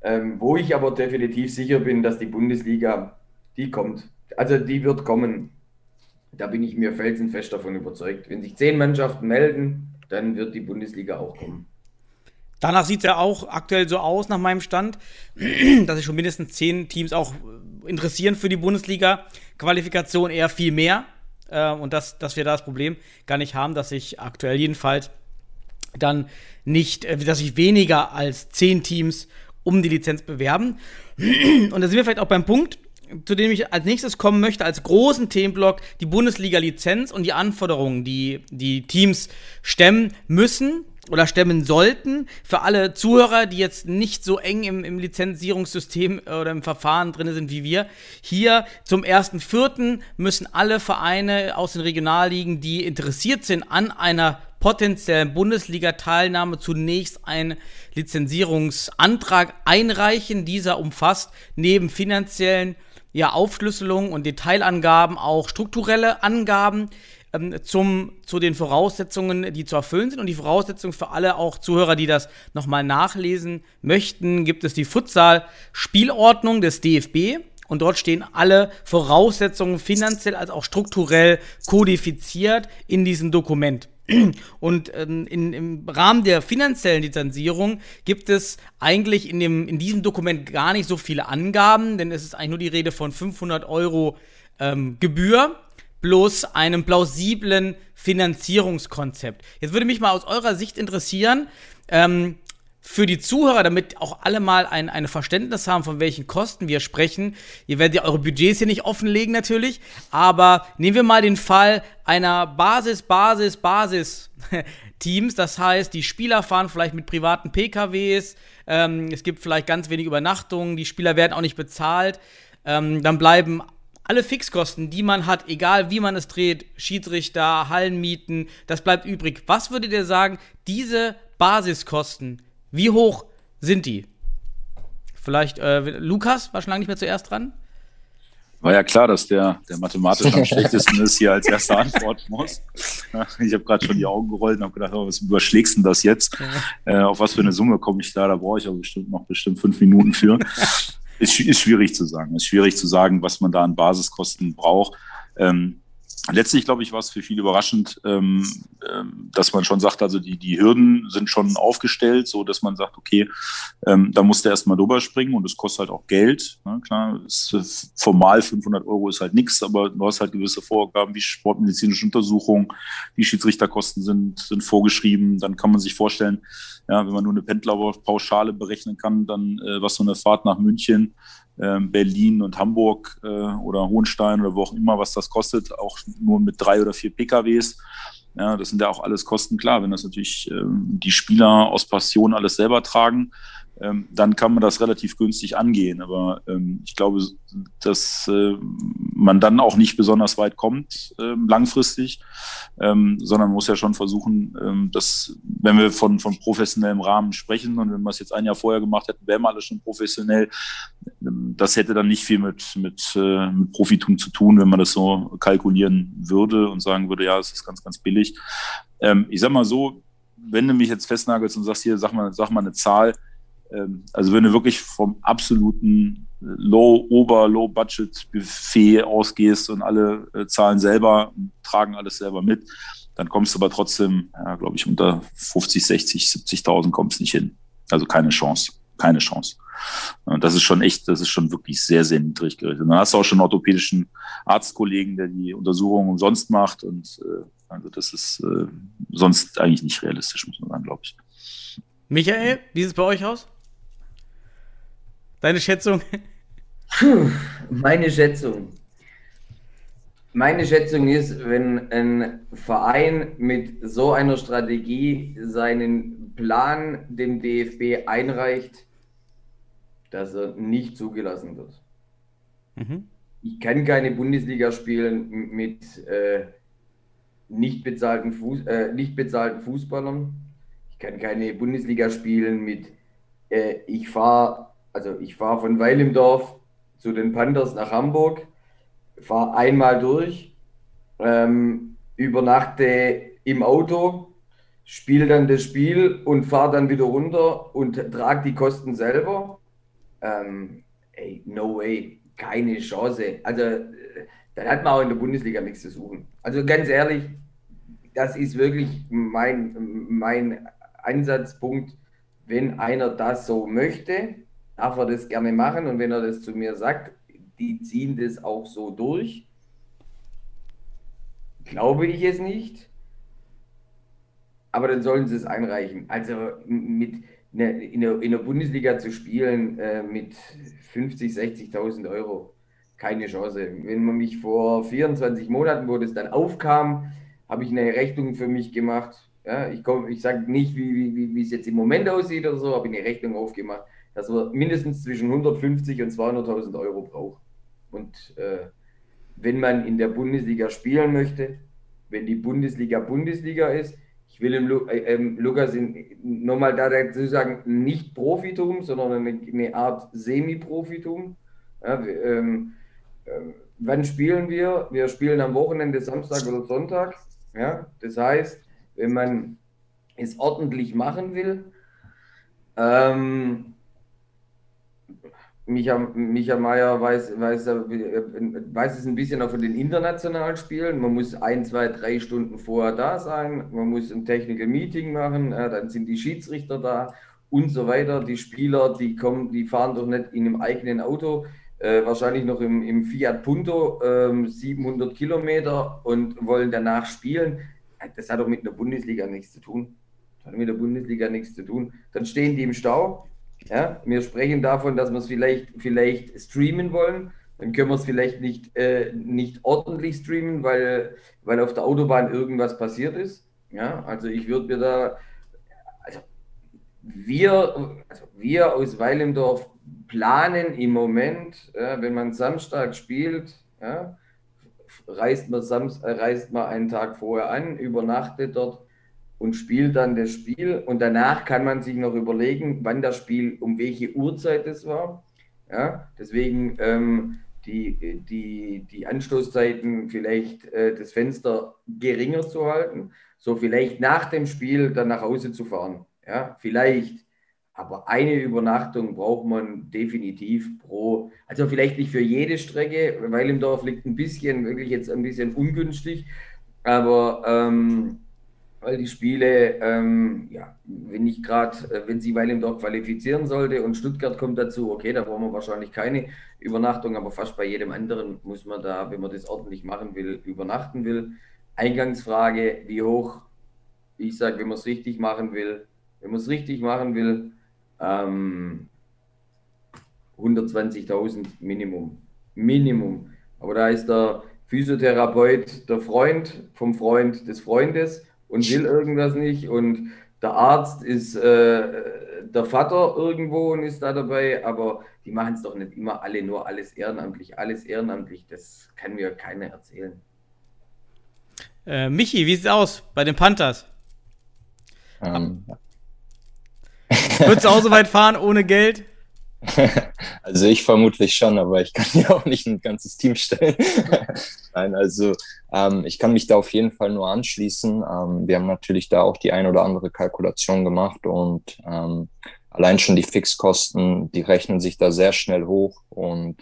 Ähm, wo ich aber definitiv sicher bin, dass die Bundesliga, die kommt. Also die wird kommen. Da bin ich mir felsenfest davon überzeugt. Wenn sich zehn Mannschaften melden, dann wird die Bundesliga auch kommen. Danach sieht es ja auch aktuell so aus, nach meinem Stand, dass sich schon mindestens zehn Teams auch interessieren für die Bundesliga-Qualifikation, eher viel mehr. Äh, und dass, dass wir da das Problem gar nicht haben, dass sich aktuell jedenfalls dann nicht, äh, dass sich weniger als zehn Teams um die Lizenz bewerben. Und da sind wir vielleicht auch beim Punkt, zu dem ich als nächstes kommen möchte, als großen Themenblock, die Bundesliga-Lizenz und die Anforderungen, die die Teams stemmen müssen oder stemmen sollten. Für alle Zuhörer, die jetzt nicht so eng im, im Lizenzierungssystem oder im Verfahren drin sind wie wir. Hier zum 1.4. müssen alle Vereine aus den Regionalligen, die interessiert sind an einer potenziellen Bundesliga-Teilnahme, zunächst einen Lizenzierungsantrag einreichen. Dieser umfasst neben finanziellen ja, Aufschlüsselung und Detailangaben, auch strukturelle Angaben ähm, zum, zu den Voraussetzungen, die zu erfüllen sind. Und die Voraussetzungen für alle auch Zuhörer, die das nochmal nachlesen möchten, gibt es die Futsal-Spielordnung des DFB. Und dort stehen alle Voraussetzungen finanziell als auch strukturell kodifiziert in diesem Dokument. Und ähm, in, im Rahmen der finanziellen Lizenzierung gibt es eigentlich in, dem, in diesem Dokument gar nicht so viele Angaben, denn es ist eigentlich nur die Rede von 500 Euro ähm, Gebühr bloß einem plausiblen Finanzierungskonzept. Jetzt würde mich mal aus eurer Sicht interessieren, ähm, für die Zuhörer, damit auch alle mal ein, ein Verständnis haben, von welchen Kosten wir sprechen. Ihr werdet ja eure Budgets hier nicht offenlegen natürlich, aber nehmen wir mal den Fall einer Basis, Basis, Basis Teams. Das heißt, die Spieler fahren vielleicht mit privaten PKWs, ähm, es gibt vielleicht ganz wenig Übernachtungen, die Spieler werden auch nicht bezahlt. Ähm, dann bleiben alle Fixkosten, die man hat, egal wie man es dreht, Schiedsrichter, Hallenmieten, das bleibt übrig. Was würdet ihr sagen, diese Basiskosten, wie hoch sind die? Vielleicht, äh, Lukas war schon lange nicht mehr zuerst dran. War ja klar, dass der, der mathematisch am schlechtesten ist, hier als erster antworten muss. Ich habe gerade schon die Augen gerollt und habe gedacht, oh, was überschlägst denn das jetzt? Ja. Äh, auf was für eine Summe komme ich da? Da brauche ich aber bestimmt noch bestimmt fünf Minuten für. Ist, ist schwierig zu sagen. Ist schwierig zu sagen, was man da an Basiskosten braucht. Ähm, letztlich, glaube ich, war es für viele überraschend, ähm, ähm, dass man schon sagt, also die, die Hürden sind schon aufgestellt, so dass man sagt, okay, ähm, da musst du erstmal drüber springen und es kostet halt auch Geld. Ne? Klar, ist, formal 500 Euro ist halt nichts, aber du hast halt gewisse Vorgaben wie sportmedizinische Untersuchungen, die Schiedsrichterkosten sind, sind vorgeschrieben. Dann kann man sich vorstellen, ja, wenn man nur eine Pendlerpauschale berechnen kann, dann äh, was so eine Fahrt nach München Berlin und Hamburg äh, oder Hohenstein oder wo auch immer, was das kostet, auch nur mit drei oder vier PKWs. Ja, das sind ja auch alles Kosten, klar, wenn das natürlich ähm, die Spieler aus Passion alles selber tragen, ähm, dann kann man das relativ günstig angehen. Aber ähm, ich glaube, dass äh, man dann auch nicht besonders weit kommt ähm, langfristig, ähm, sondern muss ja schon versuchen, ähm, dass, wenn wir von, von professionellem Rahmen sprechen und wenn wir es jetzt ein Jahr vorher gemacht hätten, wären wir alle schon professionell. Ähm, das hätte dann nicht viel mit, mit, äh, mit Profitum zu tun, wenn man das so kalkulieren würde und sagen würde, ja, es ist ganz, ganz billig. Ähm, ich sag mal so, wenn du mich jetzt festnagelst und sagst, hier, sag mal, sag mal eine Zahl, also wenn du wirklich vom absoluten Low, Ober, Low-Budget-Buffet ausgehst und alle äh, zahlen selber, tragen alles selber mit, dann kommst du aber trotzdem, ja, glaube ich, unter 50, 60, 70.000 kommst nicht hin. Also keine Chance, keine Chance. Und das ist schon echt, das ist schon wirklich sehr, sehr niedrig gerichtet. Dann hast du auch schon einen orthopädischen Arztkollegen, der die Untersuchungen umsonst macht und äh, also das ist äh, sonst eigentlich nicht realistisch, muss man sagen, glaube ich. Michael, wie sieht es bei euch aus? Deine Schätzung? Puh, meine Schätzung. Meine Schätzung ist, wenn ein Verein mit so einer Strategie seinen Plan dem DFB einreicht, dass er nicht zugelassen wird. Mhm. Ich kann keine Bundesliga spielen mit äh, nicht, bezahlten Fuß, äh, nicht bezahlten Fußballern. Ich kann keine Bundesliga spielen mit äh, ich fahre also ich fahre von Weil im Dorf zu den Panthers nach Hamburg, fahre einmal durch, ähm, übernachte im Auto, spiele dann das Spiel und fahre dann wieder runter und trage die Kosten selber. Ähm, ey, no way, keine Chance. Also, dann hat man auch in der Bundesliga nichts zu suchen. Also ganz ehrlich, das ist wirklich mein, mein Ansatzpunkt. Wenn einer das so möchte, darf er das gerne machen und wenn er das zu mir sagt, die ziehen das auch so durch. Glaube ich es nicht. Aber dann sollen sie es einreichen. Also mit ne, in der, in der Bundesliga zu spielen äh, mit 50, 60.000 Euro, keine Chance. Wenn man mich vor 24 Monaten, wo das dann aufkam, habe ich eine Rechnung für mich gemacht. Ja, ich ich sage nicht, wie, wie, wie es jetzt im Moment aussieht oder so, habe ich eine Rechnung aufgemacht dass man mindestens zwischen 150 und 200.000 Euro braucht. Und äh, wenn man in der Bundesliga spielen möchte, wenn die Bundesliga Bundesliga ist, ich will im Lu äh, äh, Lukas nochmal dazu sagen, nicht Profitum, sondern eine, eine Art Semi-Profitum. Ja, ähm, wann spielen wir? Wir spielen am Wochenende, Samstag oder Sonntag. Ja? Das heißt, wenn man es ordentlich machen will, ähm, Micha, Micha Meier weiß, weiß, weiß es ein bisschen auch von den internationalen Spielen. Man muss ein, zwei, drei Stunden vorher da sein. Man muss ein Technical Meeting machen. Dann sind die Schiedsrichter da und so weiter. Die Spieler, die kommen, die fahren doch nicht in einem eigenen Auto. Äh, wahrscheinlich noch im, im Fiat Punto äh, 700 Kilometer und wollen danach spielen. Das hat doch mit der Bundesliga nichts zu tun. Das hat mit der Bundesliga nichts zu tun. Dann stehen die im Stau ja, wir sprechen davon, dass wir es vielleicht, vielleicht streamen wollen. Dann können wir es vielleicht nicht, äh, nicht ordentlich streamen, weil, weil auf der Autobahn irgendwas passiert ist. Ja, also ich würde mir da, also wir, also wir aus Weilendorf planen im Moment, ja, wenn man Samstag spielt, ja, reist, man Samstag, reist man einen Tag vorher an, übernachtet dort und spielt dann das Spiel. Und danach kann man sich noch überlegen, wann das Spiel, um welche Uhrzeit es war. Ja, deswegen ähm, die, die, die Anstoßzeiten vielleicht äh, das Fenster geringer zu halten. So vielleicht nach dem Spiel dann nach Hause zu fahren. Ja, vielleicht. Aber eine Übernachtung braucht man definitiv pro, also vielleicht nicht für jede Strecke, weil im Dorf liegt ein bisschen, wirklich jetzt ein bisschen ungünstig, aber ähm, weil die Spiele, ähm, ja, wenn ich gerade, äh, wenn sie Weil im Dorf qualifizieren sollte und Stuttgart kommt dazu, okay, da brauchen wir wahrscheinlich keine Übernachtung, aber fast bei jedem anderen muss man da, wenn man das ordentlich machen will, übernachten will. Eingangsfrage, wie hoch? Ich sage, wenn man es richtig machen will, wenn man es richtig machen will, ähm, 120.000 Minimum. Minimum. Aber da ist der Physiotherapeut der Freund vom Freund des Freundes und will irgendwas nicht und der Arzt ist äh, der Vater irgendwo und ist da dabei, aber die machen es doch nicht immer alle nur alles ehrenamtlich, alles ehrenamtlich, das kann mir keiner erzählen. Äh, Michi, wie sieht's aus bei den Panthers? Ähm, Würdest du auch so weit fahren ohne Geld? Also ich vermutlich schon, aber ich kann ja auch nicht ein ganzes Team stellen. Nein, also ähm, ich kann mich da auf jeden Fall nur anschließen. Ähm, wir haben natürlich da auch die ein oder andere Kalkulation gemacht und ähm, allein schon die Fixkosten, die rechnen sich da sehr schnell hoch und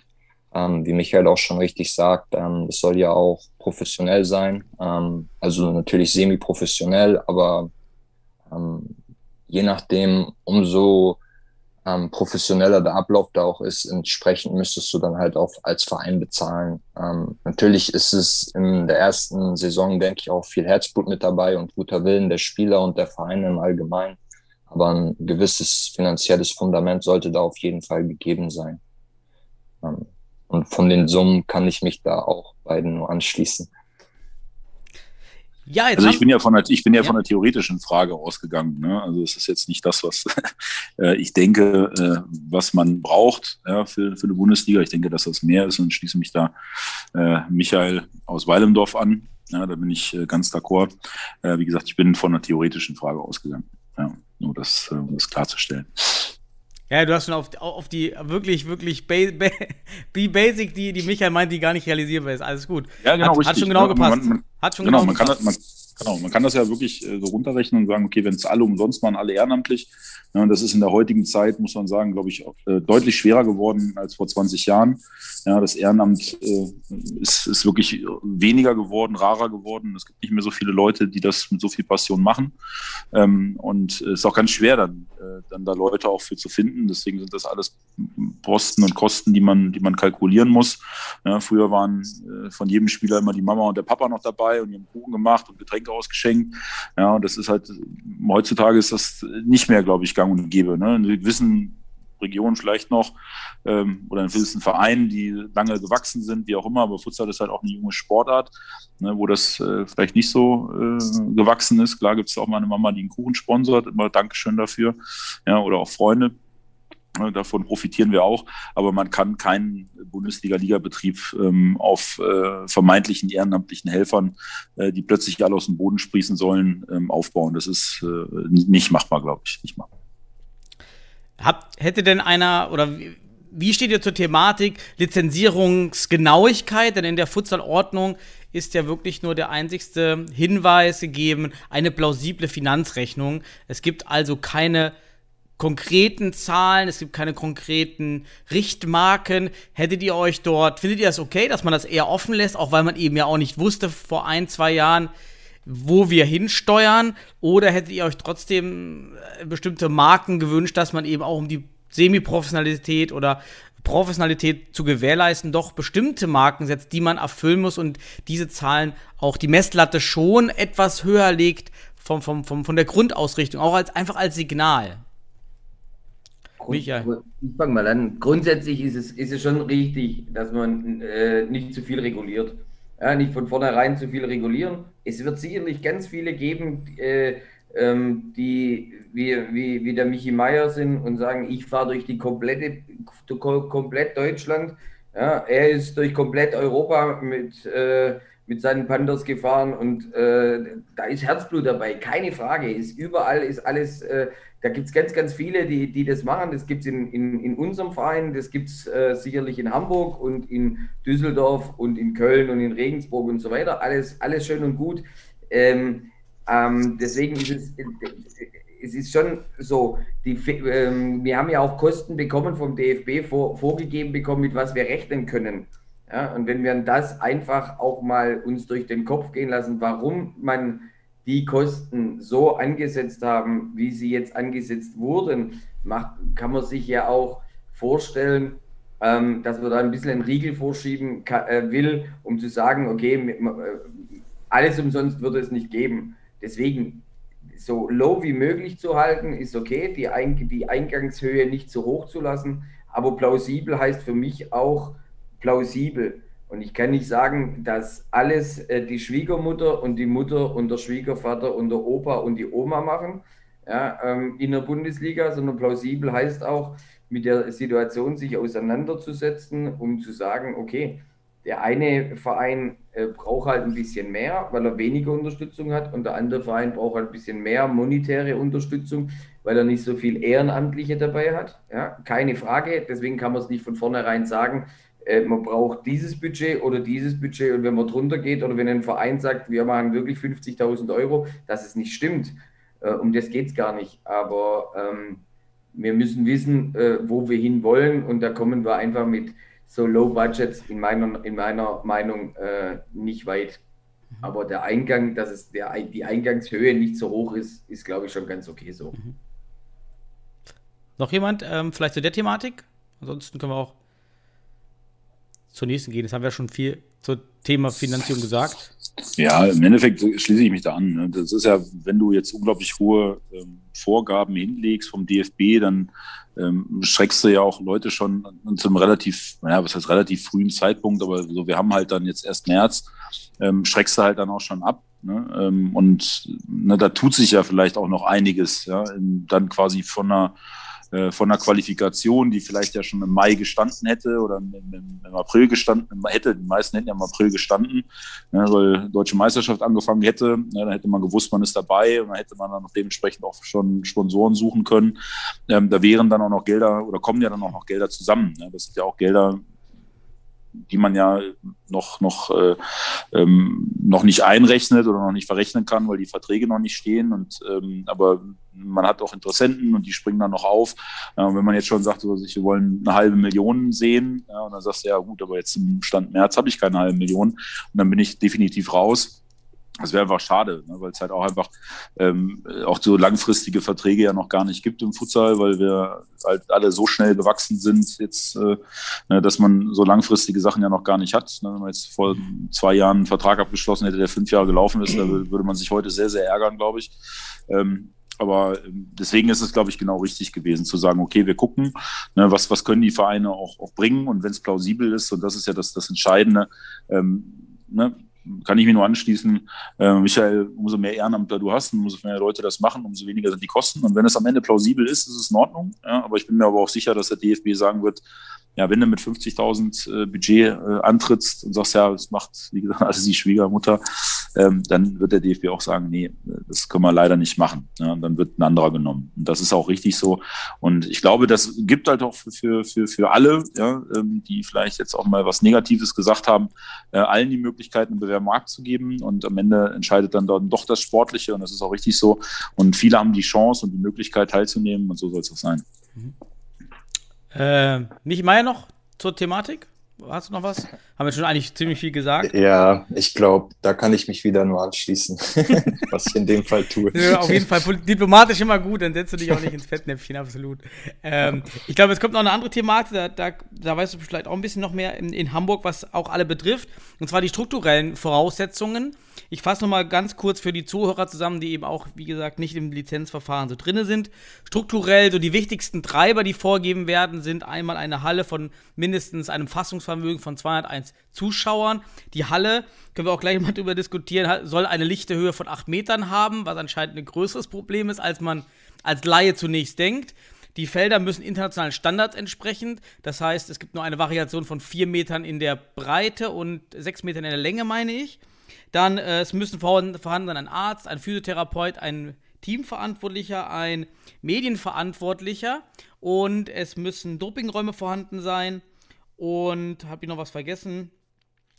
ähm, wie Michael auch schon richtig sagt, ähm, es soll ja auch professionell sein. Ähm, also natürlich semi-professionell, aber je nachdem, umso ähm, professioneller der Ablauf da auch ist, entsprechend müsstest du dann halt auch als Verein bezahlen. Ähm, natürlich ist es in der ersten Saison, denke ich, auch viel Herzblut mit dabei und guter Willen der Spieler und der Vereine im Allgemeinen. Aber ein gewisses finanzielles Fundament sollte da auf jeden Fall gegeben sein. Ähm, und von den Summen kann ich mich da auch beiden nur anschließen. Ja, jetzt also ich bin ja von der, ich bin ja, ja. von der theoretischen Frage ausgegangen. Ne? Also es ist jetzt nicht das, was äh, ich denke, äh, was man braucht ja, für, für eine Bundesliga. Ich denke, dass das mehr ist und schließe mich da äh, Michael aus Weilendorf an. Ja, da bin ich äh, ganz d'accord. Äh, wie gesagt, ich bin von der theoretischen Frage ausgegangen. Ja, nur das, äh, um das klarzustellen. Ja, du hast schon auf, auf die wirklich, wirklich ba ba die Basic, die, die Michael meint, die gar nicht realisierbar ist. Alles gut. Ja, genau, hat, richtig. Hat schon genau gepasst. Man, man, hat schon genau, genau man gepasst. Kann, man, genau, man kann das ja wirklich äh, so runterrechnen und sagen, okay, wenn es alle umsonst machen, alle ehrenamtlich. Ja, und das ist in der heutigen Zeit, muss man sagen, glaube ich, äh, deutlich schwerer geworden als vor 20 Jahren. Ja, das Ehrenamt äh, ist, ist wirklich weniger geworden, rarer geworden. Es gibt nicht mehr so viele Leute, die das mit so viel Passion machen. Ähm, und es ist auch ganz schwer, dann, äh, dann da Leute auch für zu finden. Deswegen sind das alles Posten und Kosten, die man, die man kalkulieren muss. Ja, früher waren äh, von jedem Spieler immer die Mama und der Papa noch dabei und die haben Kuchen gemacht und Getränke ausgeschenkt. Ja, und das ist halt, heutzutage ist das nicht mehr, glaube ich, gang und gäbe. Ne? In gewissen Regionen vielleicht noch ähm, oder in gewissen Vereinen, die lange gewachsen sind, wie auch immer, aber Futsal ist halt auch eine junge Sportart, ne, wo das äh, vielleicht nicht so äh, gewachsen ist. Klar gibt es auch mal eine Mama, die einen Kuchen sponsort, immer Dankeschön dafür, ja, oder auch Freunde. Ne, davon profitieren wir auch, aber man kann keinen Bundesliga-Liga-Betrieb ähm, auf äh, vermeintlichen ehrenamtlichen Helfern, äh, die plötzlich alle aus dem Boden sprießen sollen, ähm, aufbauen. Das ist äh, nicht machbar, glaube ich. Nicht machbar. Hab, hätte denn einer oder wie steht ihr zur Thematik Lizenzierungsgenauigkeit? Denn in der Futsalordnung ist ja wirklich nur der einzigste Hinweis gegeben, eine plausible Finanzrechnung. Es gibt also keine konkreten Zahlen, es gibt keine konkreten Richtmarken. Hättet ihr euch dort, findet ihr das okay, dass man das eher offen lässt, auch weil man eben ja auch nicht wusste vor ein, zwei Jahren, wo wir hinsteuern? Oder hättet ihr euch trotzdem äh, bestimmte Marken gewünscht, dass man eben auch um die Semi-Professionalität oder Professionalität zu gewährleisten, doch bestimmte Marken setzt, die man erfüllen muss und diese Zahlen auch die Messlatte schon etwas höher legt vom, vom, vom, von der Grundausrichtung, auch als einfach als Signal. Michael. Ich fange mal an. Grundsätzlich ist es, ist es schon richtig, dass man äh, nicht zu viel reguliert. Ja, nicht von vornherein zu viel regulieren. Es wird sicherlich ganz viele geben, äh, ähm, die wie, wie, wie der Michi Meier sind und sagen, ich fahre durch die komplette, komplett Deutschland. Ja, er ist durch komplett Europa mit, äh, mit seinen Panthers gefahren und äh, da ist Herzblut dabei, keine Frage. Ist überall ist alles, äh, da gibt es ganz, ganz viele, die, die das machen. Das gibt es in, in, in unserem Verein, das gibt es äh, sicherlich in Hamburg und in Düsseldorf und in Köln und in Regensburg und so weiter. Alles, alles schön und gut. Ähm, ähm, deswegen ist es, es ist schon so, die, ähm, wir haben ja auch Kosten bekommen vom DFB vor, vorgegeben bekommen, mit was wir rechnen können. Ja, und wenn wir das einfach auch mal uns durch den Kopf gehen lassen, warum man die Kosten so angesetzt haben, wie sie jetzt angesetzt wurden, macht, kann man sich ja auch vorstellen, ähm, dass man da ein bisschen einen Riegel vorschieben kann, äh, will, um zu sagen, okay, äh, alles umsonst würde es nicht geben. Deswegen so low wie möglich zu halten, ist okay, die, Ein die Eingangshöhe nicht zu hoch zu lassen, aber plausibel heißt für mich auch plausibel. Und ich kann nicht sagen, dass alles äh, die Schwiegermutter und die Mutter und der Schwiegervater und der Opa und die Oma machen ja, ähm, in der Bundesliga, sondern plausibel heißt auch, mit der Situation sich auseinanderzusetzen, um zu sagen, okay, der eine Verein äh, braucht halt ein bisschen mehr, weil er weniger Unterstützung hat und der andere Verein braucht halt ein bisschen mehr monetäre Unterstützung, weil er nicht so viel Ehrenamtliche dabei hat. Ja, keine Frage. Deswegen kann man es nicht von vornherein sagen, äh, man braucht dieses Budget oder dieses Budget und wenn man drunter geht oder wenn ein Verein sagt, wir machen wirklich 50.000 Euro, dass es nicht stimmt. Äh, um das geht es gar nicht. Aber ähm, wir müssen wissen, äh, wo wir hin wollen und da kommen wir einfach mit so Low Budgets in meiner, in meiner Meinung äh, nicht weit. Mhm. Aber der Eingang, dass es der, die Eingangshöhe nicht so hoch ist, ist, glaube ich, schon ganz okay so. Mhm. Noch jemand ähm, vielleicht zu der Thematik? Ansonsten können wir auch zur nächsten gehen. Das haben wir schon viel zum Thema Finanzierung gesagt. Ja, im Endeffekt schließe ich mich da an. Ne? Das ist ja, wenn du jetzt unglaublich hohe ähm, Vorgaben hinlegst vom DFB, dann ähm, schreckst du ja auch Leute schon zu einem relativ, naja, was heißt relativ frühen Zeitpunkt, aber so, wir haben halt dann jetzt erst März, ähm, schreckst du halt dann auch schon ab. Ne? Ähm, und ne, da tut sich ja vielleicht auch noch einiges, ja, in, dann quasi von einer von einer Qualifikation, die vielleicht ja schon im Mai gestanden hätte oder im, im, im April gestanden hätte. Die meisten hätten ja im April gestanden, ne, weil Deutsche Meisterschaft angefangen hätte. Ne, dann hätte man gewusst, man ist dabei und dann hätte man dann auch dementsprechend auch schon Sponsoren suchen können. Ähm, da wären dann auch noch Gelder oder kommen ja dann auch noch Gelder zusammen. Ne? Das sind ja auch Gelder, die man ja noch, noch, äh, ähm, noch nicht einrechnet oder noch nicht verrechnen kann, weil die Verträge noch nicht stehen. Und, ähm, aber man hat auch Interessenten und die springen dann noch auf. Äh, wenn man jetzt schon sagt, so, wir wollen eine halbe Million sehen, ja, und dann sagst du, ja gut, aber jetzt im Stand März habe ich keine halbe Million und dann bin ich definitiv raus das wäre einfach schade, ne, weil es halt auch einfach ähm, auch so langfristige Verträge ja noch gar nicht gibt im Futsal, weil wir halt alle so schnell gewachsen sind, jetzt, äh, ne, dass man so langfristige Sachen ja noch gar nicht hat. Ne, wenn man jetzt vor zwei Jahren einen Vertrag abgeschlossen hätte, der fünf Jahre gelaufen ist, da würde man sich heute sehr, sehr ärgern, glaube ich. Ähm, aber ähm, deswegen ist es, glaube ich, genau richtig gewesen, zu sagen, okay, wir gucken, ne, was, was können die Vereine auch, auch bringen und wenn es plausibel ist, und das ist ja das, das Entscheidende, ähm, ne, kann ich mir nur anschließen. Äh, Michael, umso mehr Ehrenamtler du hast, umso mehr Leute das machen, umso weniger sind die Kosten. Und wenn es am Ende plausibel ist, ist es in Ordnung. Ja, aber ich bin mir aber auch sicher, dass der DFB sagen wird, ja, wenn du mit 50.000 äh, Budget äh, antrittst und sagst, ja, das macht, wie gesagt, also die Schwiegermutter, ähm, dann wird der DFB auch sagen, nee, das können wir leider nicht machen. Ja, dann wird ein anderer genommen. Und das ist auch richtig so. Und ich glaube, das gibt halt auch für, für, für alle, ja, ähm, die vielleicht jetzt auch mal was Negatives gesagt haben, äh, allen die Möglichkeit, einen Bewerbermarkt zu geben. Und am Ende entscheidet dann doch das Sportliche. Und das ist auch richtig so. Und viele haben die Chance und die Möglichkeit teilzunehmen. Und so soll es auch sein. Mhm. Äh, Michi Meier noch zur Thematik? Hast du noch was? Haben wir schon eigentlich ziemlich viel gesagt? Ja, ich glaube, da kann ich mich wieder nur anschließen, was ich in dem Fall tue. Ja, auf jeden Fall diplomatisch immer gut, dann setzt du dich auch nicht ins Fettnäpfchen, absolut. Ähm, ich glaube, es kommt noch eine andere Thematik, da, da, da weißt du vielleicht auch ein bisschen noch mehr in, in Hamburg, was auch alle betrifft, und zwar die strukturellen Voraussetzungen ich fasse nochmal ganz kurz für die Zuhörer zusammen, die eben auch, wie gesagt, nicht im Lizenzverfahren so drin sind. Strukturell, so die wichtigsten Treiber, die vorgegeben werden, sind einmal eine Halle von mindestens einem Fassungsvermögen von 201 Zuschauern. Die Halle, können wir auch gleich mal drüber diskutieren, soll eine lichte Höhe von 8 Metern haben, was anscheinend ein größeres Problem ist, als man als Laie zunächst denkt. Die Felder müssen internationalen Standards entsprechen. Das heißt, es gibt nur eine Variation von 4 Metern in der Breite und 6 Metern in der Länge, meine ich. Dann, äh, es müssen vorhanden, vorhanden sein ein Arzt, ein Physiotherapeut, ein Teamverantwortlicher, ein Medienverantwortlicher und es müssen Dopingräume vorhanden sein. Und habe ich noch was vergessen?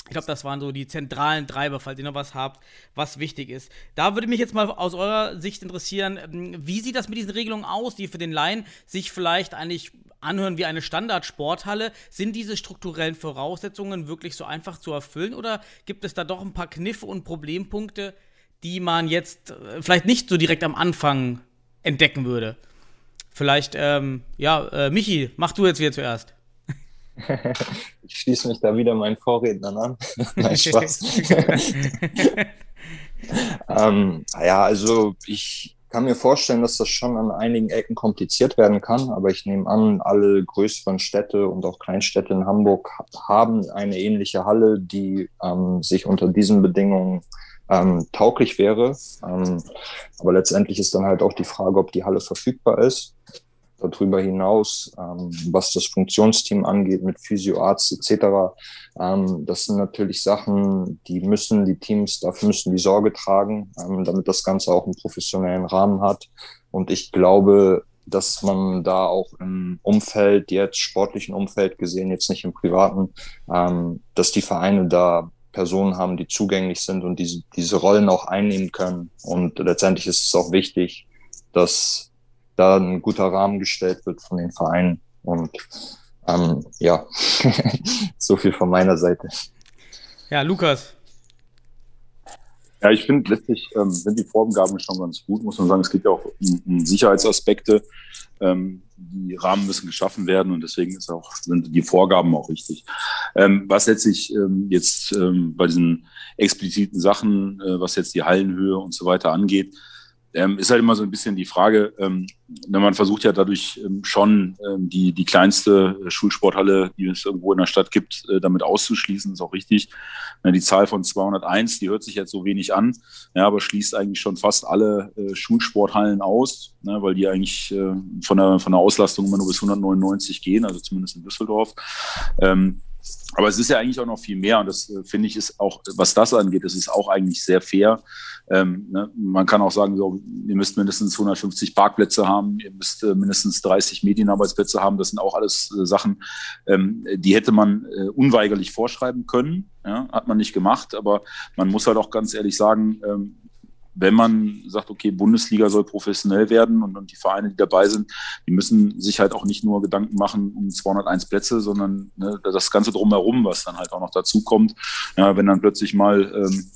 Ich glaube, das waren so die zentralen Treiber, falls ihr noch was habt, was wichtig ist. Da würde mich jetzt mal aus eurer Sicht interessieren, ähm, wie sieht das mit diesen Regelungen aus, die für den Laien sich vielleicht eigentlich anhören wie eine Standardsporthalle. Sind diese strukturellen Voraussetzungen wirklich so einfach zu erfüllen oder gibt es da doch ein paar Kniffe und Problempunkte, die man jetzt äh, vielleicht nicht so direkt am Anfang entdecken würde? Vielleicht, ähm, ja, äh, Michi, mach du jetzt wieder zuerst. Ich schließe mich da wieder meinen Vorrednern an. Nein, Spaß. ähm, ja, also ich kann mir vorstellen, dass das schon an einigen Ecken kompliziert werden kann, aber ich nehme an, alle größeren Städte und auch Kleinstädte in Hamburg haben eine ähnliche Halle, die ähm, sich unter diesen Bedingungen ähm, tauglich wäre. Ähm, aber letztendlich ist dann halt auch die Frage, ob die Halle verfügbar ist darüber hinaus, ähm, was das Funktionsteam angeht mit Physioarzt etc. Ähm, das sind natürlich Sachen, die müssen die Teams, dafür müssen die Sorge tragen, ähm, damit das Ganze auch einen professionellen Rahmen hat. Und ich glaube, dass man da auch im Umfeld, jetzt sportlichen Umfeld gesehen, jetzt nicht im privaten, ähm, dass die Vereine da Personen haben, die zugänglich sind und diese, diese Rollen auch einnehmen können. Und letztendlich ist es auch wichtig, dass da ein guter Rahmen gestellt wird von den Vereinen. Und ähm, ja, so viel von meiner Seite. Ja, Lukas. Ja, ich finde letztlich ähm, sind die Vorgaben schon ganz gut, muss man sagen. Es geht ja auch um, um Sicherheitsaspekte. Ähm, die Rahmen müssen geschaffen werden und deswegen ist auch, sind die Vorgaben auch richtig. Ähm, was letztlich ähm, jetzt ähm, bei diesen expliziten Sachen, äh, was jetzt die Hallenhöhe und so weiter angeht, ähm, ist halt immer so ein bisschen die Frage, ähm, man versucht ja dadurch ähm, schon ähm, die, die kleinste Schulsporthalle, die es irgendwo in der Stadt gibt, äh, damit auszuschließen, ist auch richtig. Ja, die Zahl von 201, die hört sich jetzt so wenig an, ja, aber schließt eigentlich schon fast alle äh, Schulsporthallen aus, ne, weil die eigentlich äh, von, der, von der Auslastung immer nur bis 199 gehen, also zumindest in Düsseldorf. Ähm, aber es ist ja eigentlich auch noch viel mehr und das äh, finde ich ist auch, was das angeht, ist auch eigentlich sehr fair. Ähm, ne? Man kann auch sagen, so, ihr müsst mindestens 150 Parkplätze haben, ihr müsst äh, mindestens 30 Medienarbeitsplätze haben. Das sind auch alles äh, Sachen, ähm, die hätte man äh, unweigerlich vorschreiben können. Ja? Hat man nicht gemacht, aber man muss halt auch ganz ehrlich sagen, ähm, wenn man sagt, okay, Bundesliga soll professionell werden und, und, die Vereine, die dabei sind, die müssen sich halt auch nicht nur Gedanken machen um 201 Plätze, sondern ne, das Ganze drumherum, was dann halt auch noch dazu kommt. Ja, wenn dann plötzlich mal ähm,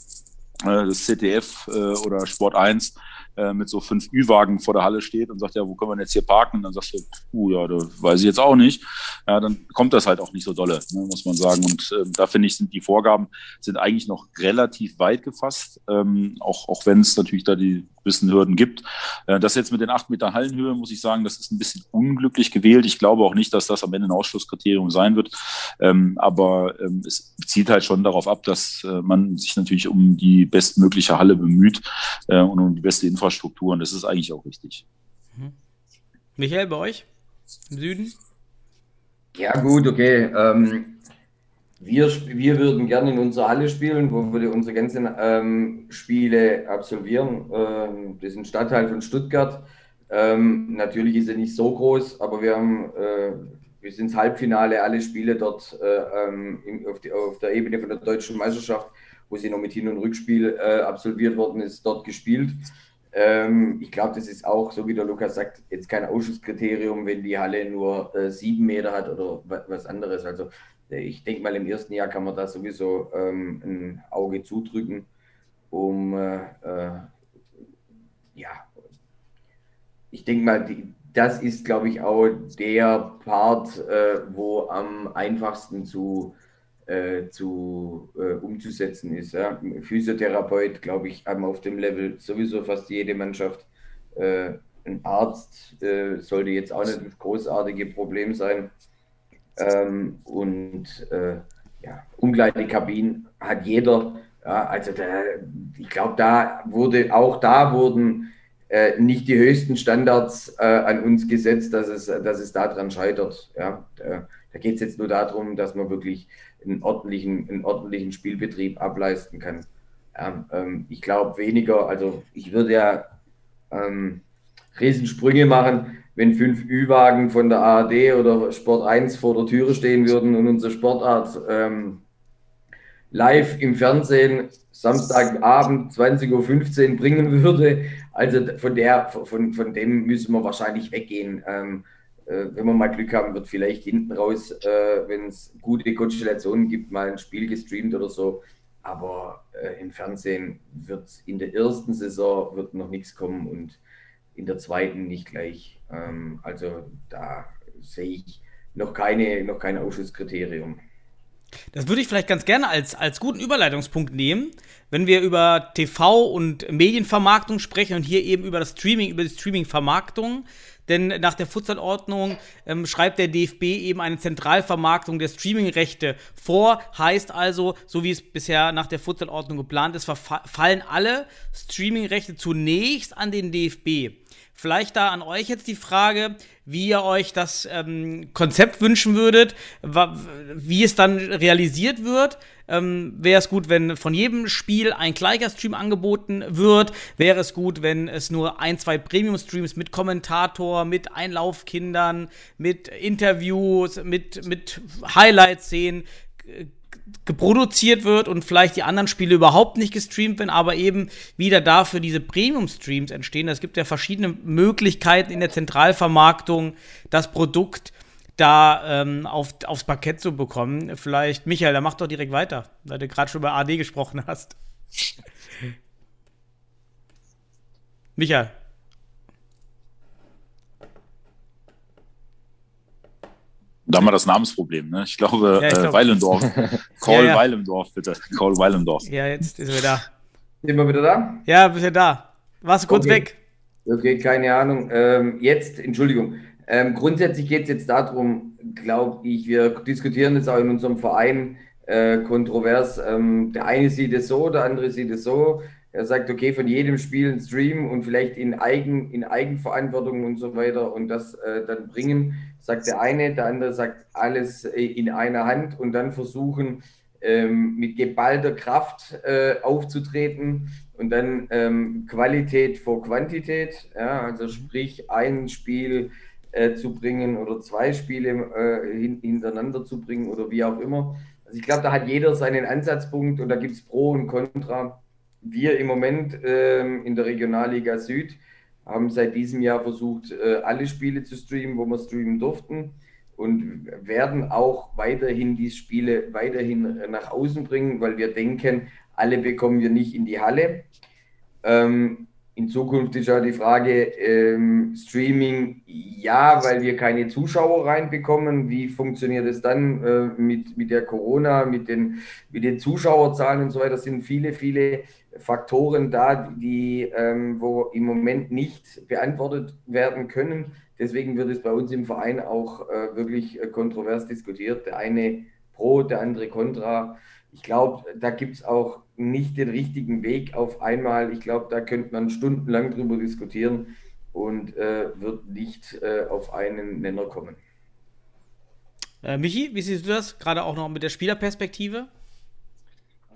äh, das ZDF äh, oder Sport 1 äh, mit so fünf Ü-Wagen vor der Halle steht und sagt, ja, wo können wir denn jetzt hier parken? Und dann sagst du, puh, ja, das weiß ich jetzt auch nicht. Ja, dann kommt das halt auch nicht so dolle, ne, muss man sagen. Und äh, da finde ich, sind die Vorgaben sind eigentlich noch relativ weit gefasst, ähm, auch, auch wenn es natürlich da die gewissen Hürden gibt. Äh, das jetzt mit den acht Meter Hallenhöhe, muss ich sagen, das ist ein bisschen unglücklich gewählt. Ich glaube auch nicht, dass das am Ende ein Ausschlusskriterium sein wird. Ähm, aber ähm, es zielt halt schon darauf ab, dass äh, man sich natürlich um die bestmögliche Halle bemüht äh, und um die beste Infrastruktur. Und das ist eigentlich auch richtig. Mhm. Michael, bei euch im Süden? Ja, gut, okay. Ähm, wir, wir würden gerne in unserer Halle spielen, wo wir unsere ganzen ähm, Spiele absolvieren. Ähm, das ist ein Stadtteil von Stuttgart. Ähm, natürlich ist er nicht so groß, aber wir haben äh, wir sind ins Halbfinale, alle Spiele dort äh, ähm, auf, die, auf, der Ebene von der deutschen Meisterschaft, wo sie noch mit Hin- und Rückspiel äh, absolviert worden ist, dort gespielt. Ähm, ich glaube, das ist auch, so wie der Lukas sagt, jetzt kein Ausschusskriterium, wenn die Halle nur äh, sieben Meter hat oder was anderes. Also ich denke mal, im ersten Jahr kann man da sowieso ähm, ein Auge zudrücken, um äh, äh, ja, ich denke mal, die, das ist, glaube ich, auch der Part, äh, wo am einfachsten zu, äh, zu äh, umzusetzen ist. Ja. Physiotherapeut, glaube ich, haben auf dem Level sowieso fast jede Mannschaft. Äh, ein Arzt äh, sollte jetzt auch nicht das großartige Problem sein. Ähm, und äh, ja, Umkleidekabinen hat jeder. Ja, also da, ich glaube, da wurde auch da wurden äh, nicht die höchsten Standards an uns gesetzt, dass es, dass es daran scheitert. Ja, da, da geht es jetzt nur darum, dass man wirklich einen ordentlichen, einen ordentlichen Spielbetrieb ableisten kann. Ja, ähm, ich glaube weniger, also ich würde ja ähm, Riesensprünge machen, wenn fünf Ü-Wagen von der ARD oder Sport 1 vor der Türe stehen würden und unsere Sportart ähm, live im Fernsehen Samstagabend 20.15 Uhr bringen würde. Also von, der, von, von dem müssen wir wahrscheinlich weggehen. Ähm, äh, wenn wir mal Glück haben, wird vielleicht hinten raus, äh, wenn es gute Konstellationen gibt, mal ein Spiel gestreamt oder so. Aber äh, im Fernsehen wird in der ersten Saison wird noch nichts kommen und in der zweiten nicht gleich. Ähm, also da sehe ich noch, keine, noch kein Ausschusskriterium. Das würde ich vielleicht ganz gerne als, als guten Überleitungspunkt nehmen, wenn wir über TV und Medienvermarktung sprechen und hier eben über das Streaming, über die Streaming-Vermarktung. Denn nach der Futsalordnung ähm, schreibt der DFB eben eine Zentralvermarktung der Streaming-Rechte vor. Heißt also, so wie es bisher nach der Futsalordnung geplant ist, fallen alle Streaming-Rechte zunächst an den DFB. Vielleicht da an euch jetzt die Frage, wie ihr euch das ähm, Konzept wünschen würdet, wie es dann realisiert wird. Ähm, Wäre es gut, wenn von jedem Spiel ein gleicher Stream angeboten wird? Wäre es gut, wenn es nur ein, zwei Premium-Streams mit Kommentator, mit Einlaufkindern, mit Interviews, mit, mit Highlight-Szenen geproduziert wird und vielleicht die anderen Spiele überhaupt nicht gestreamt werden, aber eben wieder dafür diese Premium-Streams entstehen. Es gibt ja verschiedene Möglichkeiten in der Zentralvermarktung, das Produkt da ähm, auf, aufs Parkett zu bekommen. Vielleicht, Michael, da mach doch direkt weiter, weil du gerade schon über AD gesprochen hast. Michael. Da haben wir das Namensproblem, ne? Ich glaube, ja, ich glaub. äh, Weilendorf. Call ja, ja. Weilendorf, bitte. Call Weilendorf. Ja, jetzt ist er da. Sind wir wieder da? Ja, bist du da. Warst du kurz okay. weg? Okay, keine Ahnung. Ähm, jetzt, Entschuldigung. Ähm, grundsätzlich geht es jetzt darum, glaube ich, wir diskutieren jetzt auch in unserem Verein äh, kontrovers. Ähm, der eine sieht es so, der andere sieht es so. Er sagt, okay, von jedem Spiel ein Stream und vielleicht in, Eigen, in Eigenverantwortung und so weiter und das äh, dann bringen sagt der eine, der andere sagt alles äh, in einer Hand und dann versuchen, ähm, mit geballter Kraft äh, aufzutreten und dann ähm, Qualität vor Quantität, ja, also sprich ein Spiel äh, zu bringen oder zwei Spiele äh, hin, hintereinander zu bringen oder wie auch immer. Also ich glaube, da hat jeder seinen Ansatzpunkt und da gibt es Pro und Contra. Wir im Moment ähm, in der Regionalliga Süd haben seit diesem Jahr versucht, äh, alle Spiele zu streamen, wo wir streamen durften und werden auch weiterhin die Spiele weiterhin nach außen bringen, weil wir denken, alle bekommen wir nicht in die Halle. Ähm, in Zukunft ist ja die Frage, ähm, Streaming, ja, weil wir keine Zuschauer reinbekommen. Wie funktioniert es dann äh, mit, mit der Corona, mit den, mit den Zuschauerzahlen und so weiter? Das sind viele, viele Faktoren da, die, ähm, wo im Moment nicht beantwortet werden können. Deswegen wird es bei uns im Verein auch äh, wirklich äh, kontrovers diskutiert. Der eine pro, der andere kontra. Ich glaube, da gibt es auch nicht den richtigen Weg auf einmal. Ich glaube, da könnte man stundenlang drüber diskutieren und äh, wird nicht äh, auf einen Nenner kommen. Äh, Michi, wie siehst du das? Gerade auch noch mit der Spielerperspektive?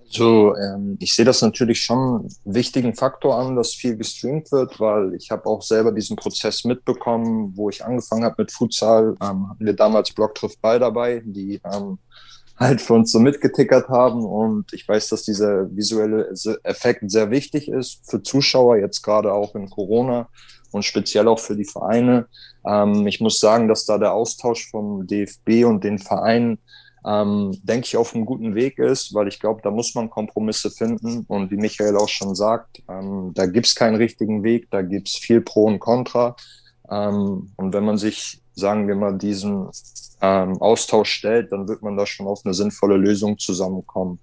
So, ähm, ich sehe das natürlich schon einen wichtigen Faktor an, dass viel gestreamt wird, weil ich habe auch selber diesen Prozess mitbekommen, wo ich angefangen habe mit Futsal, ähm, hatten wir damals Block trifft Ball dabei, die ähm, halt für uns so mitgetickert haben und ich weiß, dass dieser visuelle Effekt sehr wichtig ist für Zuschauer, jetzt gerade auch in Corona und speziell auch für die Vereine. Ähm, ich muss sagen, dass da der Austausch vom DFB und den Vereinen ähm, denke ich, auf einem guten Weg ist, weil ich glaube, da muss man Kompromisse finden. Und wie Michael auch schon sagt, ähm, da gibt es keinen richtigen Weg, da gibt es viel Pro und Contra. Ähm, und wenn man sich, sagen wir mal, diesen ähm, Austausch stellt, dann wird man da schon auf eine sinnvolle Lösung zusammenkommen.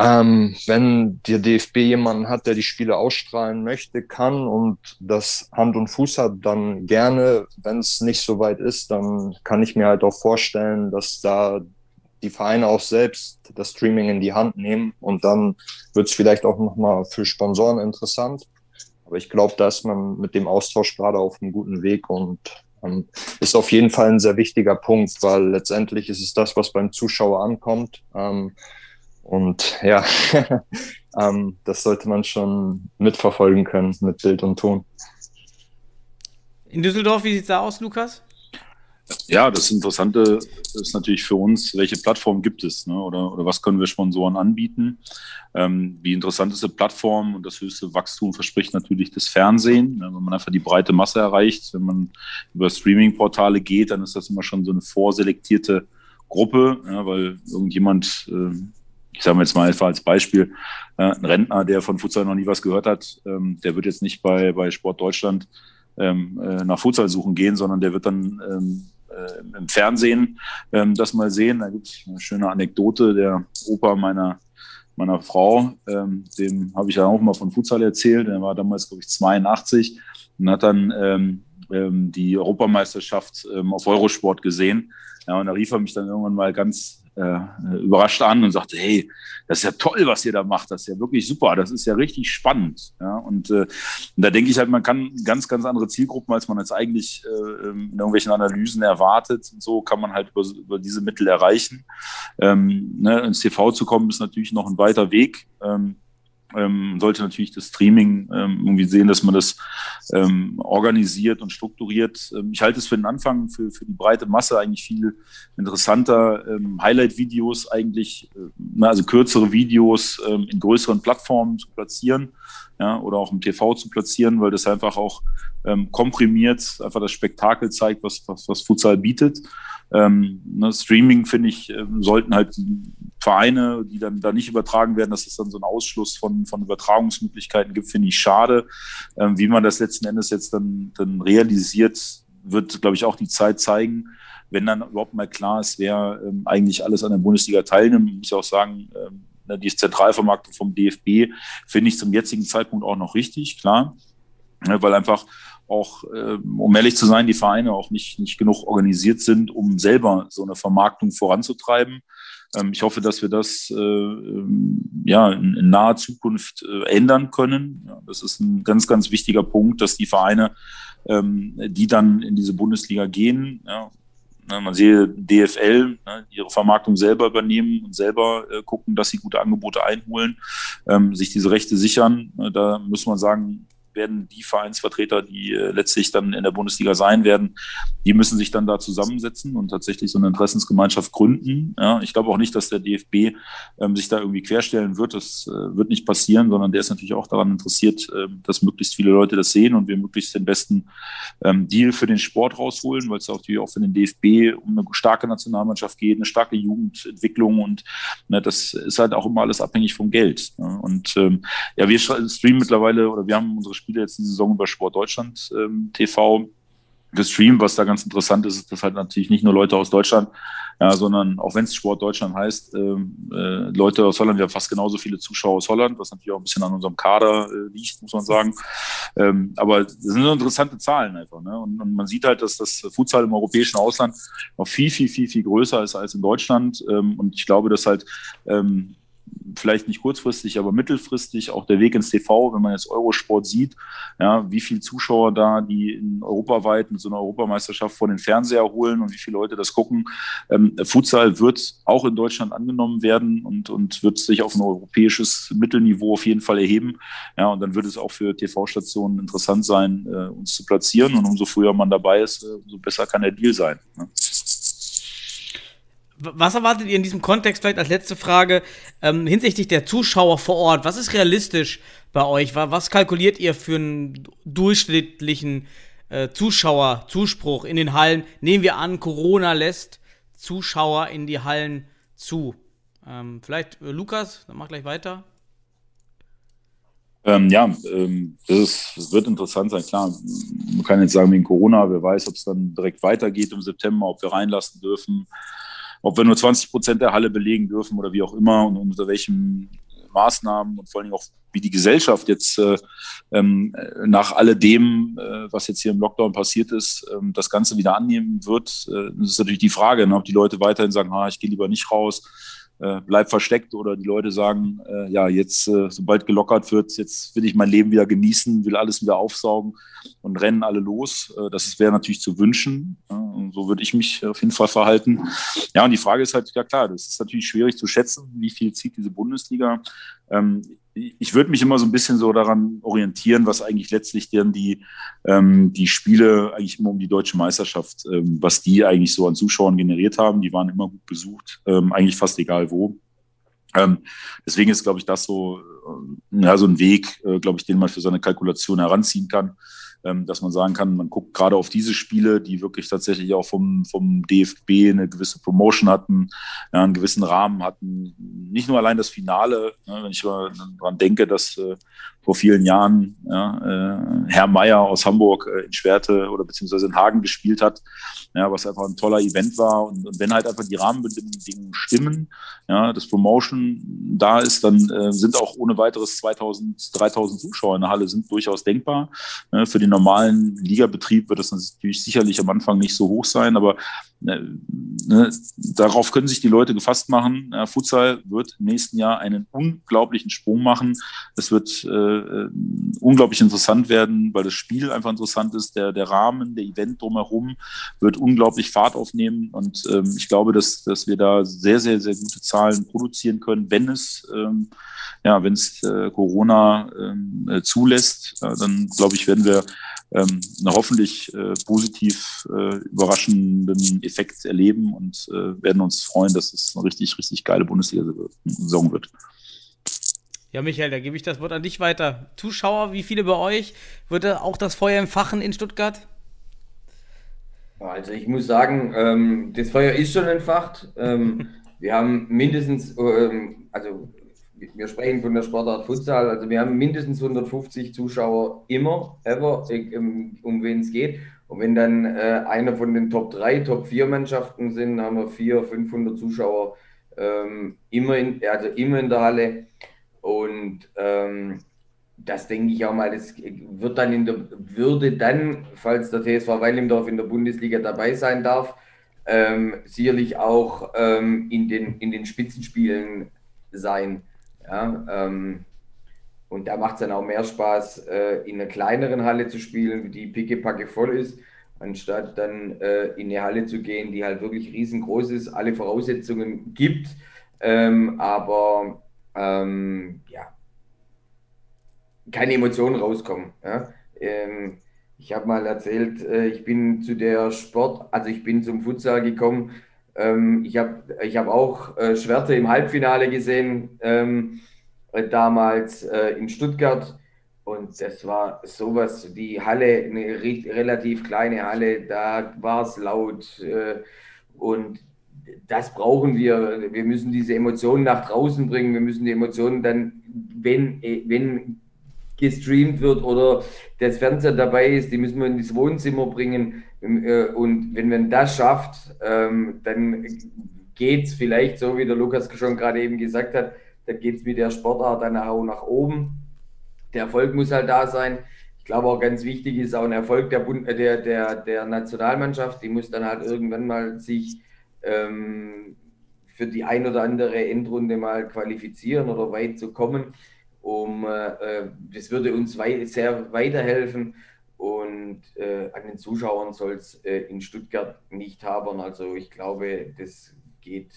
Ähm, wenn der DFB jemanden hat, der die Spiele ausstrahlen möchte, kann und das Hand und Fuß hat, dann gerne. Wenn es nicht so weit ist, dann kann ich mir halt auch vorstellen, dass da die Vereine auch selbst das Streaming in die Hand nehmen und dann wird es vielleicht auch nochmal für Sponsoren interessant. Aber ich glaube, da ist man mit dem Austausch gerade auf einem guten Weg und ist auf jeden Fall ein sehr wichtiger Punkt, weil letztendlich ist es das, was beim Zuschauer ankommt. Ähm, und ja, ähm, das sollte man schon mitverfolgen können mit Bild und Ton. In Düsseldorf, wie sieht es da aus, Lukas? Ja, das Interessante ist natürlich für uns, welche Plattform gibt es ne? oder, oder was können wir Sponsoren anbieten. Ähm, die interessanteste Plattform und das höchste Wachstum verspricht natürlich das Fernsehen. Ne? Wenn man einfach die breite Masse erreicht, wenn man über Streaming-Portale geht, dann ist das immer schon so eine vorselektierte Gruppe, ja, weil irgendjemand äh, ich sage jetzt mal einfach als Beispiel, äh, ein Rentner, der von Futsal noch nie was gehört hat, ähm, der wird jetzt nicht bei, bei Sport Deutschland ähm, äh, nach Futsal suchen gehen, sondern der wird dann ähm, äh, im Fernsehen ähm, das mal sehen. Da gibt es eine schöne Anekdote, der Opa meiner meiner Frau, ähm, dem habe ich ja auch mal von Futsal erzählt. Er war damals, glaube ich, 82 und hat dann ähm, ähm, die Europameisterschaft ähm, auf Eurosport gesehen. Ja, und da rief er mich dann irgendwann mal ganz äh, überrascht an und sagte, hey, das ist ja toll, was ihr da macht, das ist ja wirklich super, das ist ja richtig spannend. Ja? Und, äh, und da denke ich halt, man kann ganz, ganz andere Zielgruppen, als man jetzt eigentlich äh, in irgendwelchen Analysen erwartet. Und so kann man halt über, über diese Mittel erreichen. Ähm, ne, ins TV zu kommen, ist natürlich noch ein weiter Weg. Ähm, ähm, sollte natürlich das Streaming ähm, irgendwie sehen, dass man das ähm, organisiert und strukturiert. Ähm, ich halte es für den Anfang, für, für die breite Masse eigentlich viel interessanter. Ähm, Highlight-Videos eigentlich, äh, also kürzere Videos ähm, in größeren Plattformen zu platzieren ja, oder auch im TV zu platzieren, weil das einfach auch komprimiert einfach das Spektakel zeigt, was, was, was Futsal bietet. Ähm, ne, Streaming, finde ich, ähm, sollten halt Vereine, die dann da nicht übertragen werden, dass es dann so einen Ausschluss von, von Übertragungsmöglichkeiten gibt, finde ich schade. Ähm, wie man das letzten Endes jetzt dann, dann realisiert, wird, glaube ich, auch die Zeit zeigen. Wenn dann überhaupt mal klar ist, wer ähm, eigentlich alles an der Bundesliga teilnimmt, ich muss ja auch sagen, ähm, ne, die Zentralvermarktung vom DFB finde ich zum jetzigen Zeitpunkt auch noch richtig, klar. Ne, weil einfach auch, äh, um ehrlich zu sein, die Vereine auch nicht, nicht genug organisiert sind, um selber so eine Vermarktung voranzutreiben. Ähm, ich hoffe, dass wir das äh, ähm, ja, in, naher Zukunft äh, ändern können. Das ist ein ganz, ganz wichtiger Punkt, dass die Vereine, ähm, die dann in diese Bundesliga gehen, ne, man sehe DFL, ne, ihre Vermarktung selber übernehmen und selber äh, gucken, dass sie gute Angebote einholen, ähm, sich diese Rechte sichern. Ne, da muss man sagen, werden die Vereinsvertreter, die äh, letztlich dann in der Bundesliga sein werden, die müssen sich dann da zusammensetzen und tatsächlich so eine Interessensgemeinschaft gründen. Ja, ich glaube auch nicht, dass der DFB ähm, sich da irgendwie querstellen wird. Das äh, wird nicht passieren, sondern der ist natürlich auch daran interessiert, äh, dass möglichst viele Leute das sehen und wir möglichst den besten ähm, Deal für den Sport rausholen, weil es natürlich auch für den DFB um eine starke Nationalmannschaft geht, eine starke Jugendentwicklung und ne, das ist halt auch immer alles abhängig vom Geld. Ne? Und ähm, ja, wir streamen mittlerweile oder wir haben unsere Spiele jetzt die Saison über Sport Deutschland ähm, TV gestreamt. Was da ganz interessant ist, ist, dass halt natürlich nicht nur Leute aus Deutschland, ja, sondern auch wenn es Sport Deutschland heißt, ähm, äh, Leute aus Holland, wir haben fast genauso viele Zuschauer aus Holland, was natürlich auch ein bisschen an unserem Kader äh, liegt, muss man sagen. Ähm, aber das sind so interessante Zahlen einfach. Ne? Und, und, man sieht halt, dass das Futsal im europäischen Ausland noch viel, viel, viel, viel größer ist als in Deutschland. Ähm, und ich glaube, dass halt ähm, vielleicht nicht kurzfristig, aber mittelfristig auch der Weg ins TV, wenn man jetzt Eurosport sieht, ja, wie viele Zuschauer da, die in europaweit mit so einer Europameisterschaft vor den Fernseher holen und wie viele Leute das gucken. Ähm, Futsal wird auch in Deutschland angenommen werden und, und wird sich auf ein europäisches Mittelniveau auf jeden Fall erheben. Ja, und dann wird es auch für TV-Stationen interessant sein, äh, uns zu platzieren. Und umso früher man dabei ist, äh, umso besser kann der Deal sein. Ne? Was erwartet ihr in diesem Kontext vielleicht als letzte Frage ähm, hinsichtlich der Zuschauer vor Ort? Was ist realistisch bei euch? Was kalkuliert ihr für einen durchschnittlichen äh, Zuschauerzuspruch in den Hallen? Nehmen wir an, Corona lässt Zuschauer in die Hallen zu. Ähm, vielleicht äh, Lukas, dann mach gleich weiter. Ähm, ja, ähm, das, ist, wird interessant sein. Klar, man kann jetzt sagen wegen Corona, wer weiß, ob es dann direkt weitergeht im September, ob wir reinlassen dürfen ob wir nur 20 Prozent der Halle belegen dürfen oder wie auch immer und unter welchen Maßnahmen und vor allen Dingen auch, wie die Gesellschaft jetzt äh, ähm, nach alledem, äh, was jetzt hier im Lockdown passiert ist, ähm, das Ganze wieder annehmen wird. Äh, das ist natürlich die Frage, ne, ob die Leute weiterhin sagen, ah, ich gehe lieber nicht raus, äh, bleib versteckt oder die Leute sagen, äh, ja, jetzt, äh, sobald gelockert wird, jetzt will ich mein Leben wieder genießen, will alles wieder aufsaugen und rennen alle los. Äh, das wäre natürlich zu wünschen. So würde ich mich auf jeden Fall verhalten. Ja, und die Frage ist halt, ja klar, das ist natürlich schwierig zu schätzen, wie viel zieht diese Bundesliga. Ähm, ich würde mich immer so ein bisschen so daran orientieren, was eigentlich letztlich dann die, ähm, die Spiele eigentlich immer um die deutsche Meisterschaft, ähm, was die eigentlich so an Zuschauern generiert haben. Die waren immer gut besucht, ähm, eigentlich fast egal wo. Ähm, deswegen ist, glaube ich, das so, äh, ja, so ein Weg, äh, glaube ich, den man für seine Kalkulation heranziehen kann dass man sagen kann, man guckt gerade auf diese Spiele, die wirklich tatsächlich auch vom, vom DFB eine gewisse Promotion hatten, ja, einen gewissen Rahmen hatten. Nicht nur allein das Finale, ne, wenn ich daran denke, dass äh, vor vielen Jahren ja, äh, Herr Meier aus Hamburg äh, in Schwerte oder beziehungsweise in Hagen gespielt hat, ja, was einfach ein toller Event war. Und, und wenn halt einfach die Rahmenbedingungen stimmen, ja, das Promotion da ist, dann äh, sind auch ohne weiteres 2000, 3000 Zuschauer in der Halle sind durchaus denkbar. Ne, für den normalen Ligabetrieb wird das natürlich sicherlich am Anfang nicht so hoch sein, aber Ne, ne, darauf können sich die Leute gefasst machen. Ja, Futsal wird im nächsten Jahr einen unglaublichen Sprung machen. Es wird äh, unglaublich interessant werden, weil das Spiel einfach interessant ist. Der, der Rahmen, der Event drumherum wird unglaublich Fahrt aufnehmen. Und ähm, ich glaube, dass, dass wir da sehr, sehr, sehr gute Zahlen produzieren können, wenn es ähm, ja, wenn es äh, Corona ähm, äh, zulässt, äh, dann glaube ich, werden wir ähm, einen hoffentlich äh, positiv äh, überraschenden Effekt erleben und äh, werden uns freuen, dass es eine richtig, richtig geile Bundesliga-Saison wird. Ja, Michael, da gebe ich das Wort an dich weiter. Zuschauer, wie viele bei euch? Wird auch das Feuer entfachen in Stuttgart? Also ich muss sagen, ähm, das Feuer ist schon entfacht. Ähm, wir haben mindestens, ähm, also wir sprechen von der Sportart Futsal, also wir haben mindestens 150 Zuschauer immer, ever, ähm, um wen es geht. Und wenn dann äh, einer von den Top 3, Top 4 Mannschaften sind, haben wir 400, 500 Zuschauer ähm, immer, in, also immer in der Halle. Und ähm, das denke ich auch mal, das wird dann in der, würde dann, falls der TSV Weilimdorf in der Bundesliga dabei sein darf, ähm, sicherlich auch ähm, in, den, in den Spitzenspielen sein. Ja, ähm, und da macht es dann auch mehr Spaß, äh, in einer kleineren Halle zu spielen, die pickepacke voll ist, anstatt dann äh, in eine Halle zu gehen, die halt wirklich riesengroß ist, alle Voraussetzungen gibt, ähm, aber ähm, ja, keine Emotionen rauskommen. Ja? Ähm, ich habe mal erzählt, äh, ich bin zu der Sport, also ich bin zum Futsal gekommen, ähm, ich habe ich hab auch äh, Schwerte im Halbfinale gesehen, ähm, äh, damals äh, in Stuttgart. Und das war sowas, die Halle, eine relativ kleine Halle, da war es laut. Äh, und das brauchen wir. Wir müssen diese Emotionen nach draußen bringen. Wir müssen die Emotionen dann, wenn, äh, wenn gestreamt wird oder das Fernseher dabei ist, die müssen wir in das Wohnzimmer bringen. Äh, und wenn man das schafft, ähm, dann geht es vielleicht, so wie der Lukas schon gerade eben gesagt hat, dann geht es mit der Sportart dann auch nach oben. Der Erfolg muss halt da sein. Ich glaube auch ganz wichtig ist auch ein Erfolg der, Bund, der, der, der Nationalmannschaft. Die muss dann halt irgendwann mal sich ähm, für die ein oder andere Endrunde mal qualifizieren oder weit zu kommen. Um, äh, das würde uns wei sehr weiterhelfen. Und äh, an den Zuschauern soll es äh, in Stuttgart nicht haben. Also ich glaube, das geht,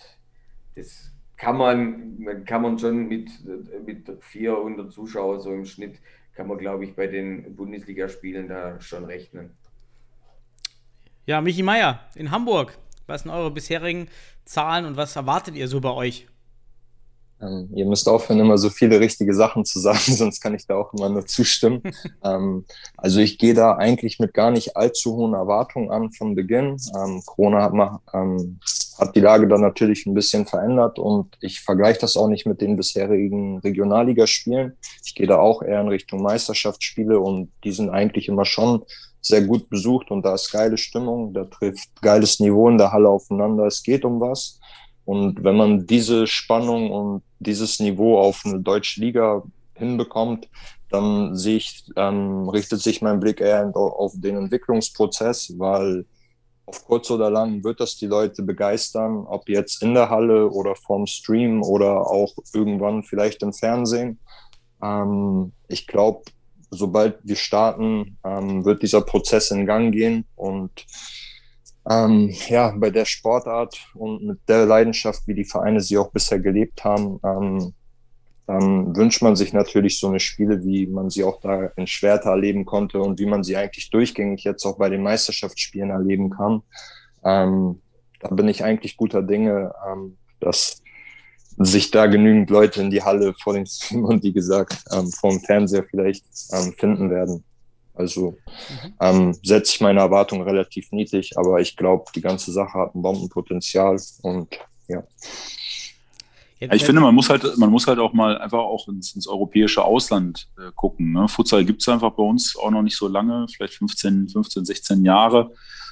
das kann man, kann man schon mit, mit 400 Zuschauern so im Schnitt, kann man, glaube ich, bei den Bundesligaspielen da schon rechnen. Ja, Michi Meier in Hamburg. Was sind eure bisherigen Zahlen und was erwartet ihr so bei euch? Ähm, ihr müsst aufhören, immer so viele richtige Sachen zu sagen, sonst kann ich da auch immer nur zustimmen. ähm, also ich gehe da eigentlich mit gar nicht allzu hohen Erwartungen an von Beginn. Ähm, Corona hat, mal, ähm, hat die Lage dann natürlich ein bisschen verändert und ich vergleiche das auch nicht mit den bisherigen Regionalligaspielen. Ich gehe da auch eher in Richtung Meisterschaftsspiele und die sind eigentlich immer schon sehr gut besucht und da ist geile Stimmung, da trifft geiles Niveau in der Halle aufeinander, es geht um was. Und wenn man diese Spannung und dieses Niveau auf eine deutsche Liga hinbekommt, dann sehe ich, ähm, richtet sich mein Blick eher auf den Entwicklungsprozess, weil auf kurz oder lang wird das die Leute begeistern, ob jetzt in der Halle oder vorm Stream oder auch irgendwann vielleicht im Fernsehen. Ähm, ich glaube, sobald wir starten, ähm, wird dieser Prozess in Gang gehen und ähm, ja, bei der Sportart und mit der Leidenschaft, wie die Vereine sie auch bisher gelebt haben, ähm, dann wünscht man sich natürlich so eine Spiele, wie man sie auch da in Schwerter erleben konnte und wie man sie eigentlich durchgängig jetzt auch bei den Meisterschaftsspielen erleben kann. Ähm, da bin ich eigentlich guter Dinge, ähm, dass sich da genügend Leute in die Halle vor den Stream und wie gesagt ähm, vor dem Fernseher vielleicht ähm, finden werden. Also mhm. ähm, setze ich meine Erwartungen relativ niedrig, aber ich glaube, die ganze Sache hat ein Bombenpotenzial und ja. ich finde, man muss halt, man muss halt auch mal einfach auch ins, ins europäische Ausland äh, gucken. Ne? Futsal gibt es einfach bei uns auch noch nicht so lange, vielleicht 15, 15, 16 Jahre.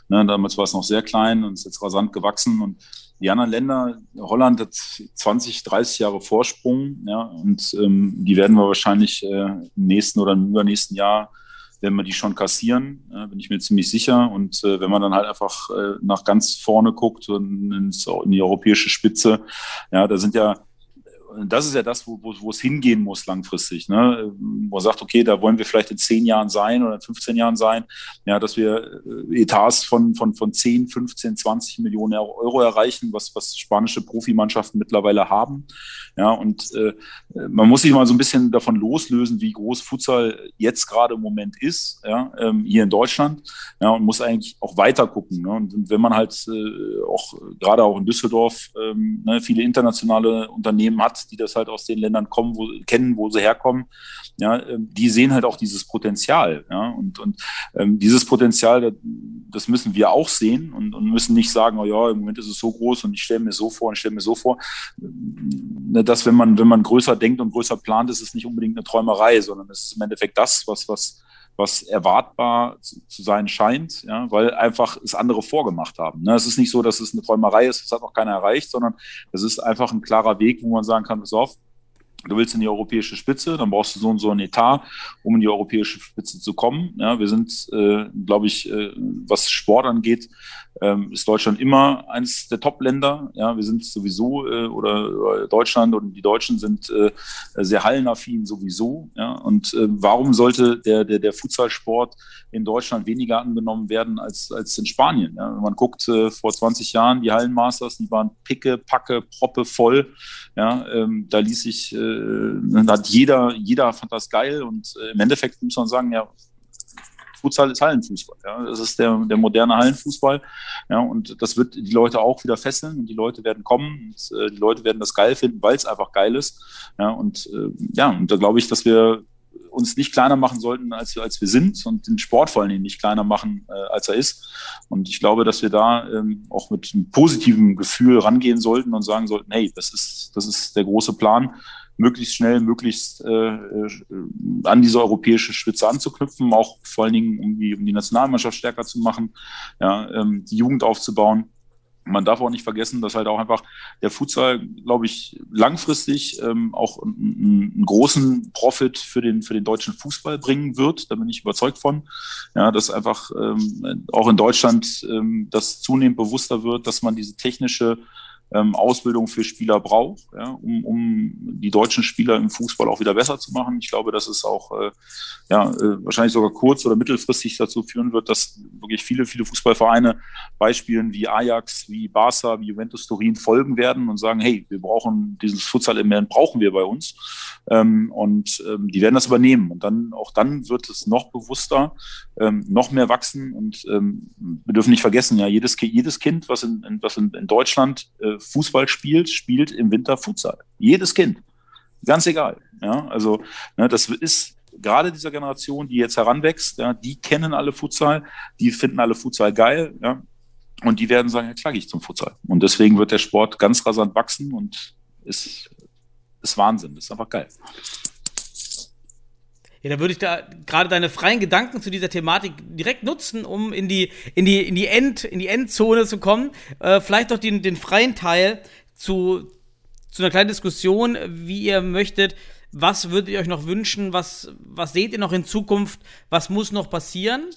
Ne? Damals war es noch sehr klein und ist jetzt rasant gewachsen. Und die anderen Länder, Holland hat 20, 30 Jahre Vorsprung, ja, und ähm, die werden wir wahrscheinlich äh, im nächsten oder im übernächsten Jahr werden wir die schon kassieren, äh, bin ich mir ziemlich sicher. Und äh, wenn man dann halt einfach äh, nach ganz vorne guckt und ins, in die europäische Spitze, ja, da sind ja das ist ja das, wo, wo, wo es hingehen muss langfristig. Ne? Wo man sagt, okay, da wollen wir vielleicht in zehn Jahren sein oder in 15 Jahren sein, ja, dass wir äh, Etats von, von, von 10, 15, 20 Millionen Euro erreichen, was, was spanische Profimannschaften mittlerweile haben. Ja, und äh, man muss sich mal so ein bisschen davon loslösen, wie groß Futsal jetzt gerade im Moment ist, ja, ähm, hier in Deutschland, ja, und muss eigentlich auch weiter gucken. Ne? Und wenn man halt äh, auch gerade auch in Düsseldorf ähm, ne, viele internationale Unternehmen hat, die das halt aus den Ländern kommen, wo, kennen, wo sie herkommen, ja, ähm, die sehen halt auch dieses Potenzial. Ja, und, und ähm, dieses Potenzial, das müssen wir auch sehen und, und müssen nicht sagen, oh ja, im Moment ist es so groß und ich stelle mir so vor und stelle mir so vor. Ne, dass wenn man, wenn man größer denkt und größer plant, ist es nicht unbedingt eine Träumerei, sondern es ist im Endeffekt das, was, was, was erwartbar zu, zu, sein scheint, ja, weil einfach es andere vorgemacht haben. Ne? Es ist nicht so, dass es eine Träumerei ist, das hat noch keiner erreicht, sondern es ist einfach ein klarer Weg, wo man sagen kann, pass auf, du willst in die europäische Spitze, dann brauchst du so und so ein Etat, um in die europäische Spitze zu kommen. Ja, wir sind, äh, glaube ich, äh, was Sport angeht, ähm, ist Deutschland immer eines der Top-Länder. Ja, wir sind sowieso äh, oder, oder, Deutschland und die Deutschen sind äh, sehr hallenaffin sowieso. Ja, und äh, warum sollte der der der Futsalsport in Deutschland weniger angenommen werden als als in Spanien? Ja, wenn man guckt äh, vor 20 Jahren die Hallenmasters, die waren picke, packe, proppe voll. Ja, ähm, da ließ sich, äh, hat jeder jeder fand das geil und äh, im Endeffekt muss man sagen, ja Futsal ist Hallenfußball. Ja. Das ist der, der moderne Hallenfußball. Ja, und das wird die Leute auch wieder fesseln und die Leute werden kommen und äh, die Leute werden das geil finden, weil es einfach geil ist. Ja, und äh, ja, und da glaube ich, dass wir uns nicht kleiner machen sollten, als als wir sind und den Sport vor allen Dingen nicht kleiner machen, äh, als er ist. Und ich glaube, dass wir da ähm, auch mit einem positiven Gefühl rangehen sollten und sagen sollten, hey, das ist, das ist der große Plan möglichst schnell, möglichst äh, äh, an diese europäische Spitze anzuknüpfen, auch vor allen Dingen, um die, um die Nationalmannschaft stärker zu machen, ja, ähm, die Jugend aufzubauen. Man darf auch nicht vergessen, dass halt auch einfach der Futsal, glaube ich, langfristig ähm, auch einen, einen, großen Profit für den, für den deutschen Fußball bringen wird. Da bin ich überzeugt von. Ja, dass einfach ähm, auch in Deutschland ähm, das zunehmend bewusster wird, dass man diese technische ähm, Ausbildung für Spieler braucht, ja, um, um die deutschen Spieler im Fußball auch wieder besser zu machen. Ich glaube, dass es auch äh, ja, äh, wahrscheinlich sogar kurz- oder mittelfristig dazu führen wird, dass wirklich viele, viele Fußballvereine Beispielen wie Ajax, wie Barca, wie Juventus Turin folgen werden und sagen, hey, wir brauchen dieses Futsal-Element, brauchen wir bei uns. Ähm, und ähm, die werden das übernehmen. Und dann, auch dann wird es noch bewusster, ähm, noch mehr wachsen. Und ähm, wir dürfen nicht vergessen, ja, jedes, jedes Kind, was in, in was in, in Deutschland äh, Fußball spielt, spielt im Winter Futsal. Jedes Kind. Ganz egal. Ja, also, ne, das ist gerade dieser Generation, die jetzt heranwächst, ja, die kennen alle Futsal, die finden alle Futsal geil, ja, und die werden sagen, ja klar, ich zum Futsal. Und deswegen wird der Sport ganz rasant wachsen und ist, ist Wahnsinn, ist einfach geil. Ja, da würde ich da gerade deine freien Gedanken zu dieser Thematik direkt nutzen, um in die, in die, in die, End, in die Endzone zu kommen. Äh, vielleicht doch den, den freien Teil zu, zu einer kleinen Diskussion, wie ihr möchtet. Was würdet ihr euch noch wünschen? Was, was seht ihr noch in Zukunft? Was muss noch passieren?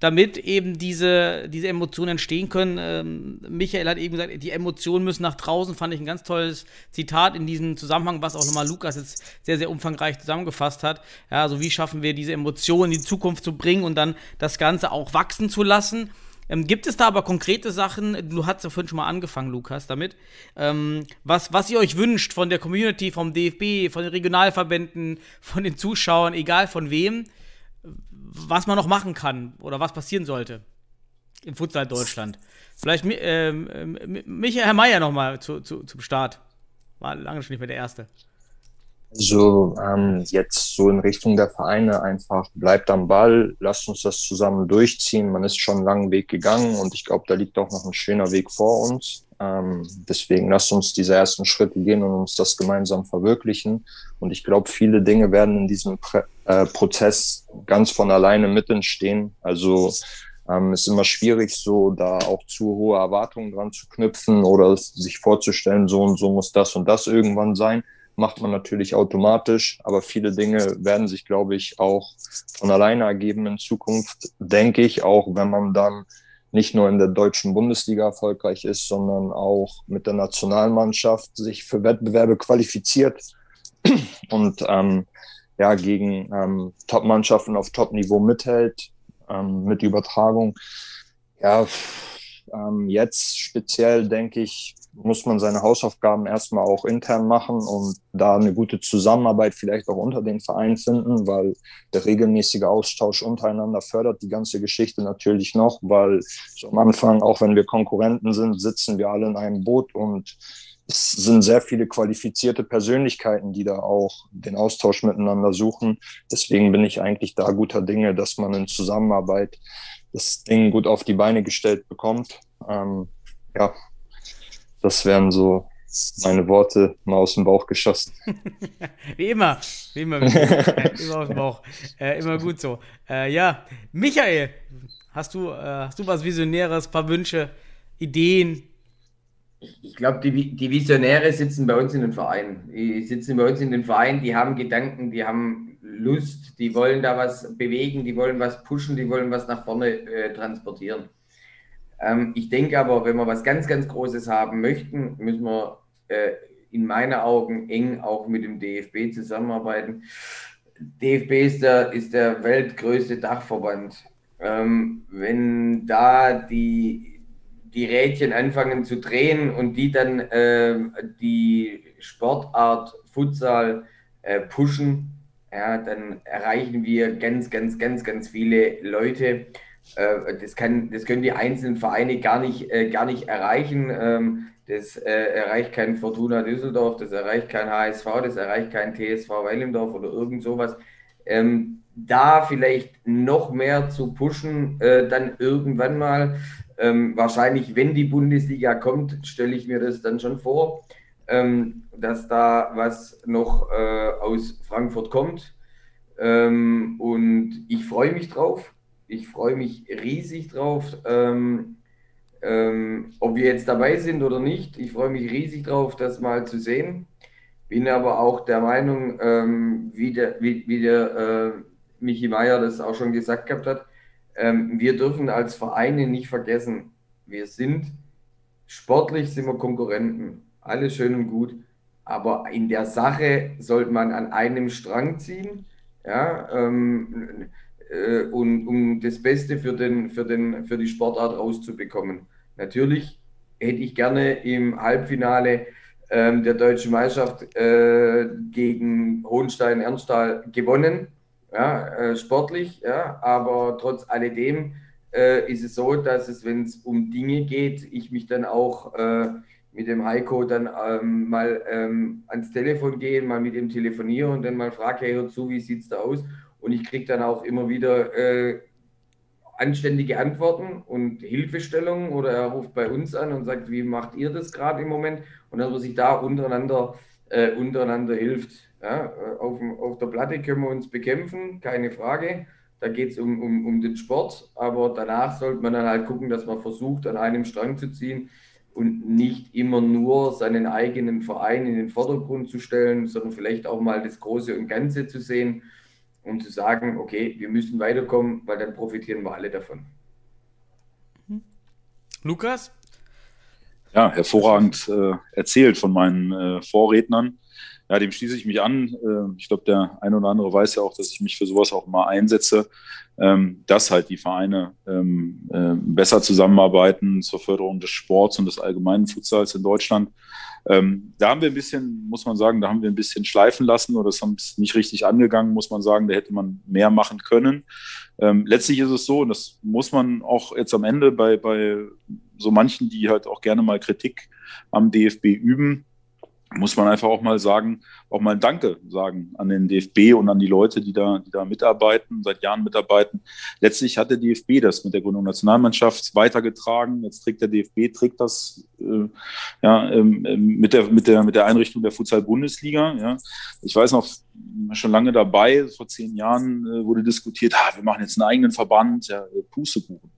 Damit eben diese, diese Emotionen entstehen können. Ähm, Michael hat eben gesagt, die Emotionen müssen nach draußen, fand ich ein ganz tolles Zitat in diesem Zusammenhang, was auch nochmal Lukas jetzt sehr, sehr umfangreich zusammengefasst hat. Ja, also wie schaffen wir diese Emotionen in die Zukunft zu bringen und dann das Ganze auch wachsen zu lassen. Ähm, gibt es da aber konkrete Sachen, du hast ja vorhin schon mal angefangen, Lukas, damit, ähm, was, was ihr euch wünscht von der Community, vom DFB, von den Regionalverbänden, von den Zuschauern, egal von wem, was man noch machen kann oder was passieren sollte im Futsal Deutschland. Vielleicht ähm, Michael Herr Meier nochmal zu, zu, zum Start. War lange schon nicht mehr der Erste. So, ähm, jetzt so in Richtung der Vereine einfach bleibt am Ball, lasst uns das zusammen durchziehen. Man ist schon einen langen Weg gegangen und ich glaube, da liegt auch noch ein schöner Weg vor uns. Ähm, deswegen lasst uns diese ersten Schritte gehen und uns das gemeinsam verwirklichen. Und ich glaube, viele Dinge werden in diesem Prä äh, Prozess ganz von alleine mit entstehen. Also ähm, ist immer schwierig, so da auch zu hohe Erwartungen dran zu knüpfen oder sich vorzustellen, so und so muss das und das irgendwann sein macht man natürlich automatisch, aber viele Dinge werden sich, glaube ich, auch von alleine ergeben in Zukunft, denke ich, auch wenn man dann nicht nur in der deutschen Bundesliga erfolgreich ist, sondern auch mit der Nationalmannschaft sich für Wettbewerbe qualifiziert und ähm, ja, gegen ähm, Top-Mannschaften auf Top-Niveau mithält, ähm, mit Übertragung. Ja, ähm, jetzt speziell denke ich, muss man seine Hausaufgaben erstmal auch intern machen und da eine gute Zusammenarbeit vielleicht auch unter den Vereinen finden, weil der regelmäßige Austausch untereinander fördert die ganze Geschichte natürlich noch, weil so am Anfang, auch wenn wir Konkurrenten sind, sitzen wir alle in einem Boot und es sind sehr viele qualifizierte Persönlichkeiten, die da auch den Austausch miteinander suchen. Deswegen bin ich eigentlich da guter Dinge, dass man in Zusammenarbeit das Ding gut auf die Beine gestellt bekommt. Ähm, ja, das wären so meine Worte mal aus dem Bauch geschossen. wie immer, wie immer, wie immer aus dem Bauch. Äh, immer gut so. Äh, ja, Michael, hast du, äh, hast du was Visionäres, paar Wünsche, Ideen? Ich glaube, die, die Visionäre sitzen bei uns in den Vereinen. Die sitzen bei uns in den Vereinen, die haben Gedanken, die haben Lust, die wollen da was bewegen, die wollen was pushen, die wollen was nach vorne äh, transportieren. Ähm, ich denke aber, wenn wir was ganz, ganz Großes haben möchten, müssen wir äh, in meinen Augen eng auch mit dem DFB zusammenarbeiten. DFB ist der, ist der weltgrößte Dachverband. Ähm, wenn da die, die Rädchen anfangen zu drehen und die dann äh, die Sportart Futsal äh, pushen, ja, dann erreichen wir ganz, ganz, ganz, ganz viele Leute. Äh, das, kann, das können die einzelnen Vereine gar nicht, äh, gar nicht erreichen. Ähm, das äh, erreicht kein Fortuna Düsseldorf, das erreicht kein HSV, das erreicht kein TSV Weilendorf oder irgend sowas. Ähm, da vielleicht noch mehr zu pushen, dann irgendwann mal. Ähm, wahrscheinlich, wenn die Bundesliga kommt, stelle ich mir das dann schon vor, dass da was noch aus Frankfurt kommt. Und ich freue mich drauf. Ich freue mich riesig drauf. Ähm, ähm, ob wir jetzt dabei sind oder nicht, ich freue mich riesig drauf, das mal zu sehen. Bin aber auch der Meinung, ähm, wie der, wie, wie der äh, Michi Meier das auch schon gesagt gehabt hat, ähm, wir dürfen als Vereine nicht vergessen, wir sind Sportlich sind wir Konkurrenten, alles schön und gut, aber in der Sache sollte man an einem Strang ziehen, ja, ähm, äh, und, um das Beste für, den, für, den, für die Sportart rauszubekommen. Natürlich hätte ich gerne im Halbfinale ähm, der deutschen Meisterschaft äh, gegen Hohenstein-Ernsthal gewonnen, ja, äh, sportlich, ja, aber trotz alledem äh, ist es so, dass es, wenn es um Dinge geht, ich mich dann auch äh, mit dem Heiko dann ähm, mal ähm, ans Telefon gehe, mal mit ihm telefoniere und dann mal frage, hey, hör zu, wie sieht es da aus? Und ich kriege dann auch immer wieder äh, anständige Antworten und Hilfestellungen oder er ruft bei uns an und sagt, wie macht ihr das gerade im Moment? Und dass man sich da untereinander, äh, untereinander hilft. Ja, äh, auf, auf der Platte können wir uns bekämpfen, keine Frage. Da geht es um, um, um den Sport, aber danach sollte man dann halt gucken, dass man versucht, an einem Strang zu ziehen und nicht immer nur seinen eigenen Verein in den Vordergrund zu stellen, sondern vielleicht auch mal das Große und Ganze zu sehen und zu sagen, okay, wir müssen weiterkommen, weil dann profitieren wir alle davon. Lukas? Ja, hervorragend äh, erzählt von meinen äh, Vorrednern. Ja, dem schließe ich mich an. Äh, ich glaube, der eine oder andere weiß ja auch, dass ich mich für sowas auch mal einsetze, ähm, dass halt die Vereine ähm, äh, besser zusammenarbeiten zur Förderung des Sports und des allgemeinen Futsals in Deutschland. Ähm, da haben wir ein bisschen, muss man sagen, da haben wir ein bisschen schleifen lassen oder das haben es nicht richtig angegangen, muss man sagen. Da hätte man mehr machen können. Ähm, letztlich ist es so, und das muss man auch jetzt am Ende bei, bei so manchen, die halt auch gerne mal Kritik am DFB üben, muss man einfach auch mal sagen, auch mal Danke sagen an den DFB und an die Leute, die da, die da mitarbeiten, seit Jahren mitarbeiten. Letztlich hat der DFB das mit der Gründung Nationalmannschaft weitergetragen. Jetzt trägt der DFB, trägt das äh, ja, ähm, ähm, mit, der, mit, der, mit der Einrichtung der Futsal-Bundesliga. Ja. Ich weiß noch, schon lange dabei, vor zehn Jahren äh, wurde diskutiert, ah, wir machen jetzt einen eigenen Verband, ja, Pustekuchen.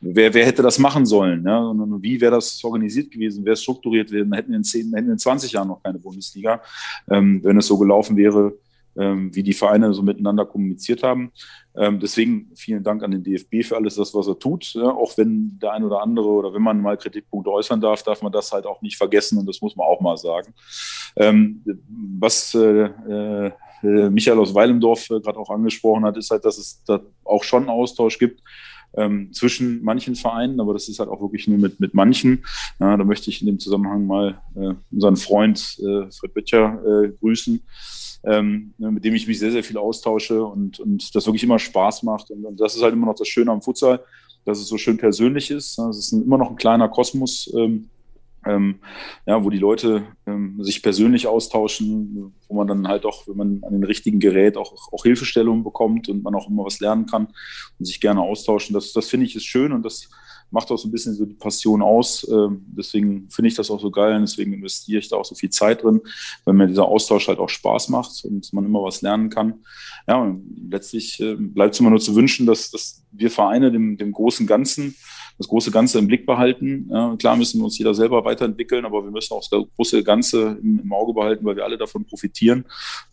Wer, wer hätte das machen sollen? Ja? Und wie wäre das organisiert gewesen? Wäre es strukturiert gewesen? Hätten in, 10, hätten in 20 Jahren noch keine Bundesliga, ähm, wenn es so gelaufen wäre, ähm, wie die Vereine so miteinander kommuniziert haben. Ähm, deswegen vielen Dank an den DFB für alles das, was er tut. Ja? Auch wenn der ein oder andere oder wenn man mal Kritikpunkte äußern darf, darf man das halt auch nicht vergessen und das muss man auch mal sagen. Ähm, was äh, äh, Michael aus Weilendorf äh, gerade auch angesprochen hat, ist halt, dass es da auch schon einen Austausch gibt ähm, zwischen manchen Vereinen, aber das ist halt auch wirklich nur mit, mit manchen. Ja, da möchte ich in dem Zusammenhang mal äh, unseren Freund äh, Fred Böttcher äh, grüßen. Ähm, ne, mit dem ich mich sehr, sehr viel austausche und, und das wirklich immer Spaß macht. Und, und das ist halt immer noch das Schöne am Futsal, dass es so schön persönlich ist. Es ist ein, immer noch ein kleiner Kosmos, ähm, ähm, ja, wo die Leute ähm, sich persönlich austauschen, wo man dann halt auch, wenn man an den richtigen Gerät auch, auch Hilfestellungen bekommt und man auch immer was lernen kann und sich gerne austauschen. Das, das finde ich ist schön und das macht auch so ein bisschen so die Passion aus. Ähm, deswegen finde ich das auch so geil und deswegen investiere ich da auch so viel Zeit drin, weil mir dieser Austausch halt auch Spaß macht und man immer was lernen kann. Ja, letztlich äh, bleibt es immer nur zu wünschen, dass, dass wir Vereine dem, dem großen Ganzen das große Ganze im Blick behalten. Ja, klar müssen wir uns jeder selber weiterentwickeln, aber wir müssen auch das große Ganze im, im Auge behalten, weil wir alle davon profitieren.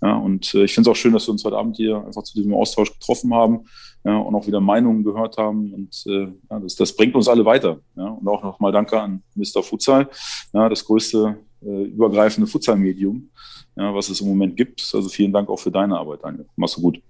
Ja, und äh, ich finde es auch schön, dass wir uns heute Abend hier einfach zu diesem Austausch getroffen haben ja, und auch wieder Meinungen gehört haben. Und äh, ja, das, das bringt uns alle weiter. Und auch nochmal danke an Mr. Futsal, das größte äh, übergreifende Futsal-Medium, was es im Moment gibt. Also vielen Dank auch für deine Arbeit, Daniel. Machst du gut.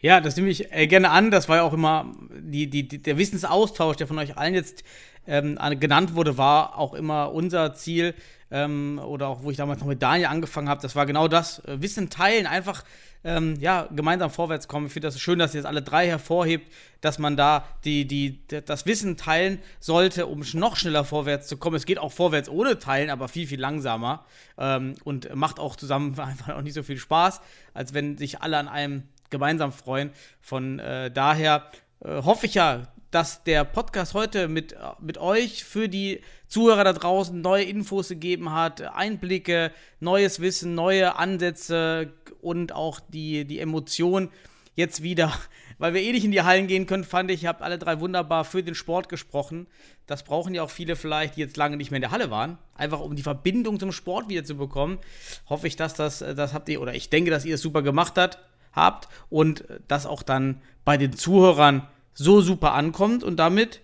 Ja, das nehme ich äh, gerne an. Das war ja auch immer die, die, der Wissensaustausch, der von euch allen jetzt ähm, genannt wurde, war auch immer unser Ziel. Ähm, oder auch, wo ich damals noch mit Daniel angefangen habe, das war genau das. Äh, Wissen teilen, einfach ähm, ja, gemeinsam vorwärts kommen. Ich finde das schön, dass ihr jetzt alle drei hervorhebt, dass man da die, die, das Wissen teilen sollte, um noch schneller vorwärts zu kommen. Es geht auch vorwärts ohne Teilen, aber viel, viel langsamer. Ähm, und macht auch zusammen einfach auch nicht so viel Spaß, als wenn sich alle an einem gemeinsam freuen. Von äh, daher äh, hoffe ich ja, dass der Podcast heute mit, mit euch für die Zuhörer da draußen neue Infos gegeben hat, Einblicke, neues Wissen, neue Ansätze und auch die, die Emotion jetzt wieder, weil wir eh nicht in die Hallen gehen können, fand ich, ihr habt alle drei wunderbar für den Sport gesprochen. Das brauchen ja auch viele vielleicht, die jetzt lange nicht mehr in der Halle waren, einfach um die Verbindung zum Sport wieder zu bekommen. Hoffe ich, dass das, das habt ihr, oder ich denke, dass ihr es super gemacht habt habt und das auch dann bei den Zuhörern so super ankommt. Und damit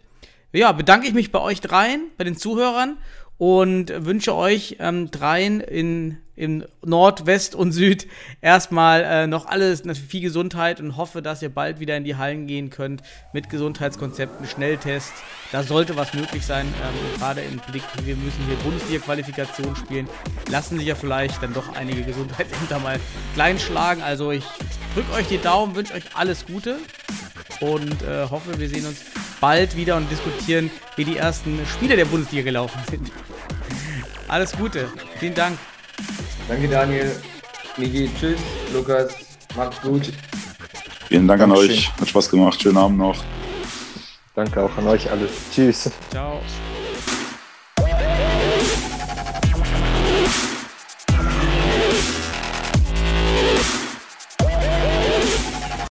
ja, bedanke ich mich bei euch dreien, bei den Zuhörern und wünsche euch ähm, dreien in, in Nord, West und Süd erstmal äh, noch alles, viel Gesundheit und hoffe, dass ihr bald wieder in die Hallen gehen könnt mit Gesundheitskonzepten, Schnelltests. Da sollte was möglich sein, ähm, gerade im Blick, wir müssen hier Bundesliga-Qualifikation spielen, lassen sich ja vielleicht dann doch einige Gesundheitsämter mal klein schlagen. Also ich drücke euch die Daumen, wünsche euch alles Gute und äh, hoffe, wir sehen uns bald wieder und diskutieren, wie die ersten Spiele der Bundesliga gelaufen sind. Alles Gute. Vielen Dank. Danke, Daniel. Miki, tschüss. Lukas, macht's gut. Vielen Dank Dankeschön. an euch. Hat Spaß gemacht. Schönen Abend noch. Danke auch an euch alle. Tschüss. Ciao.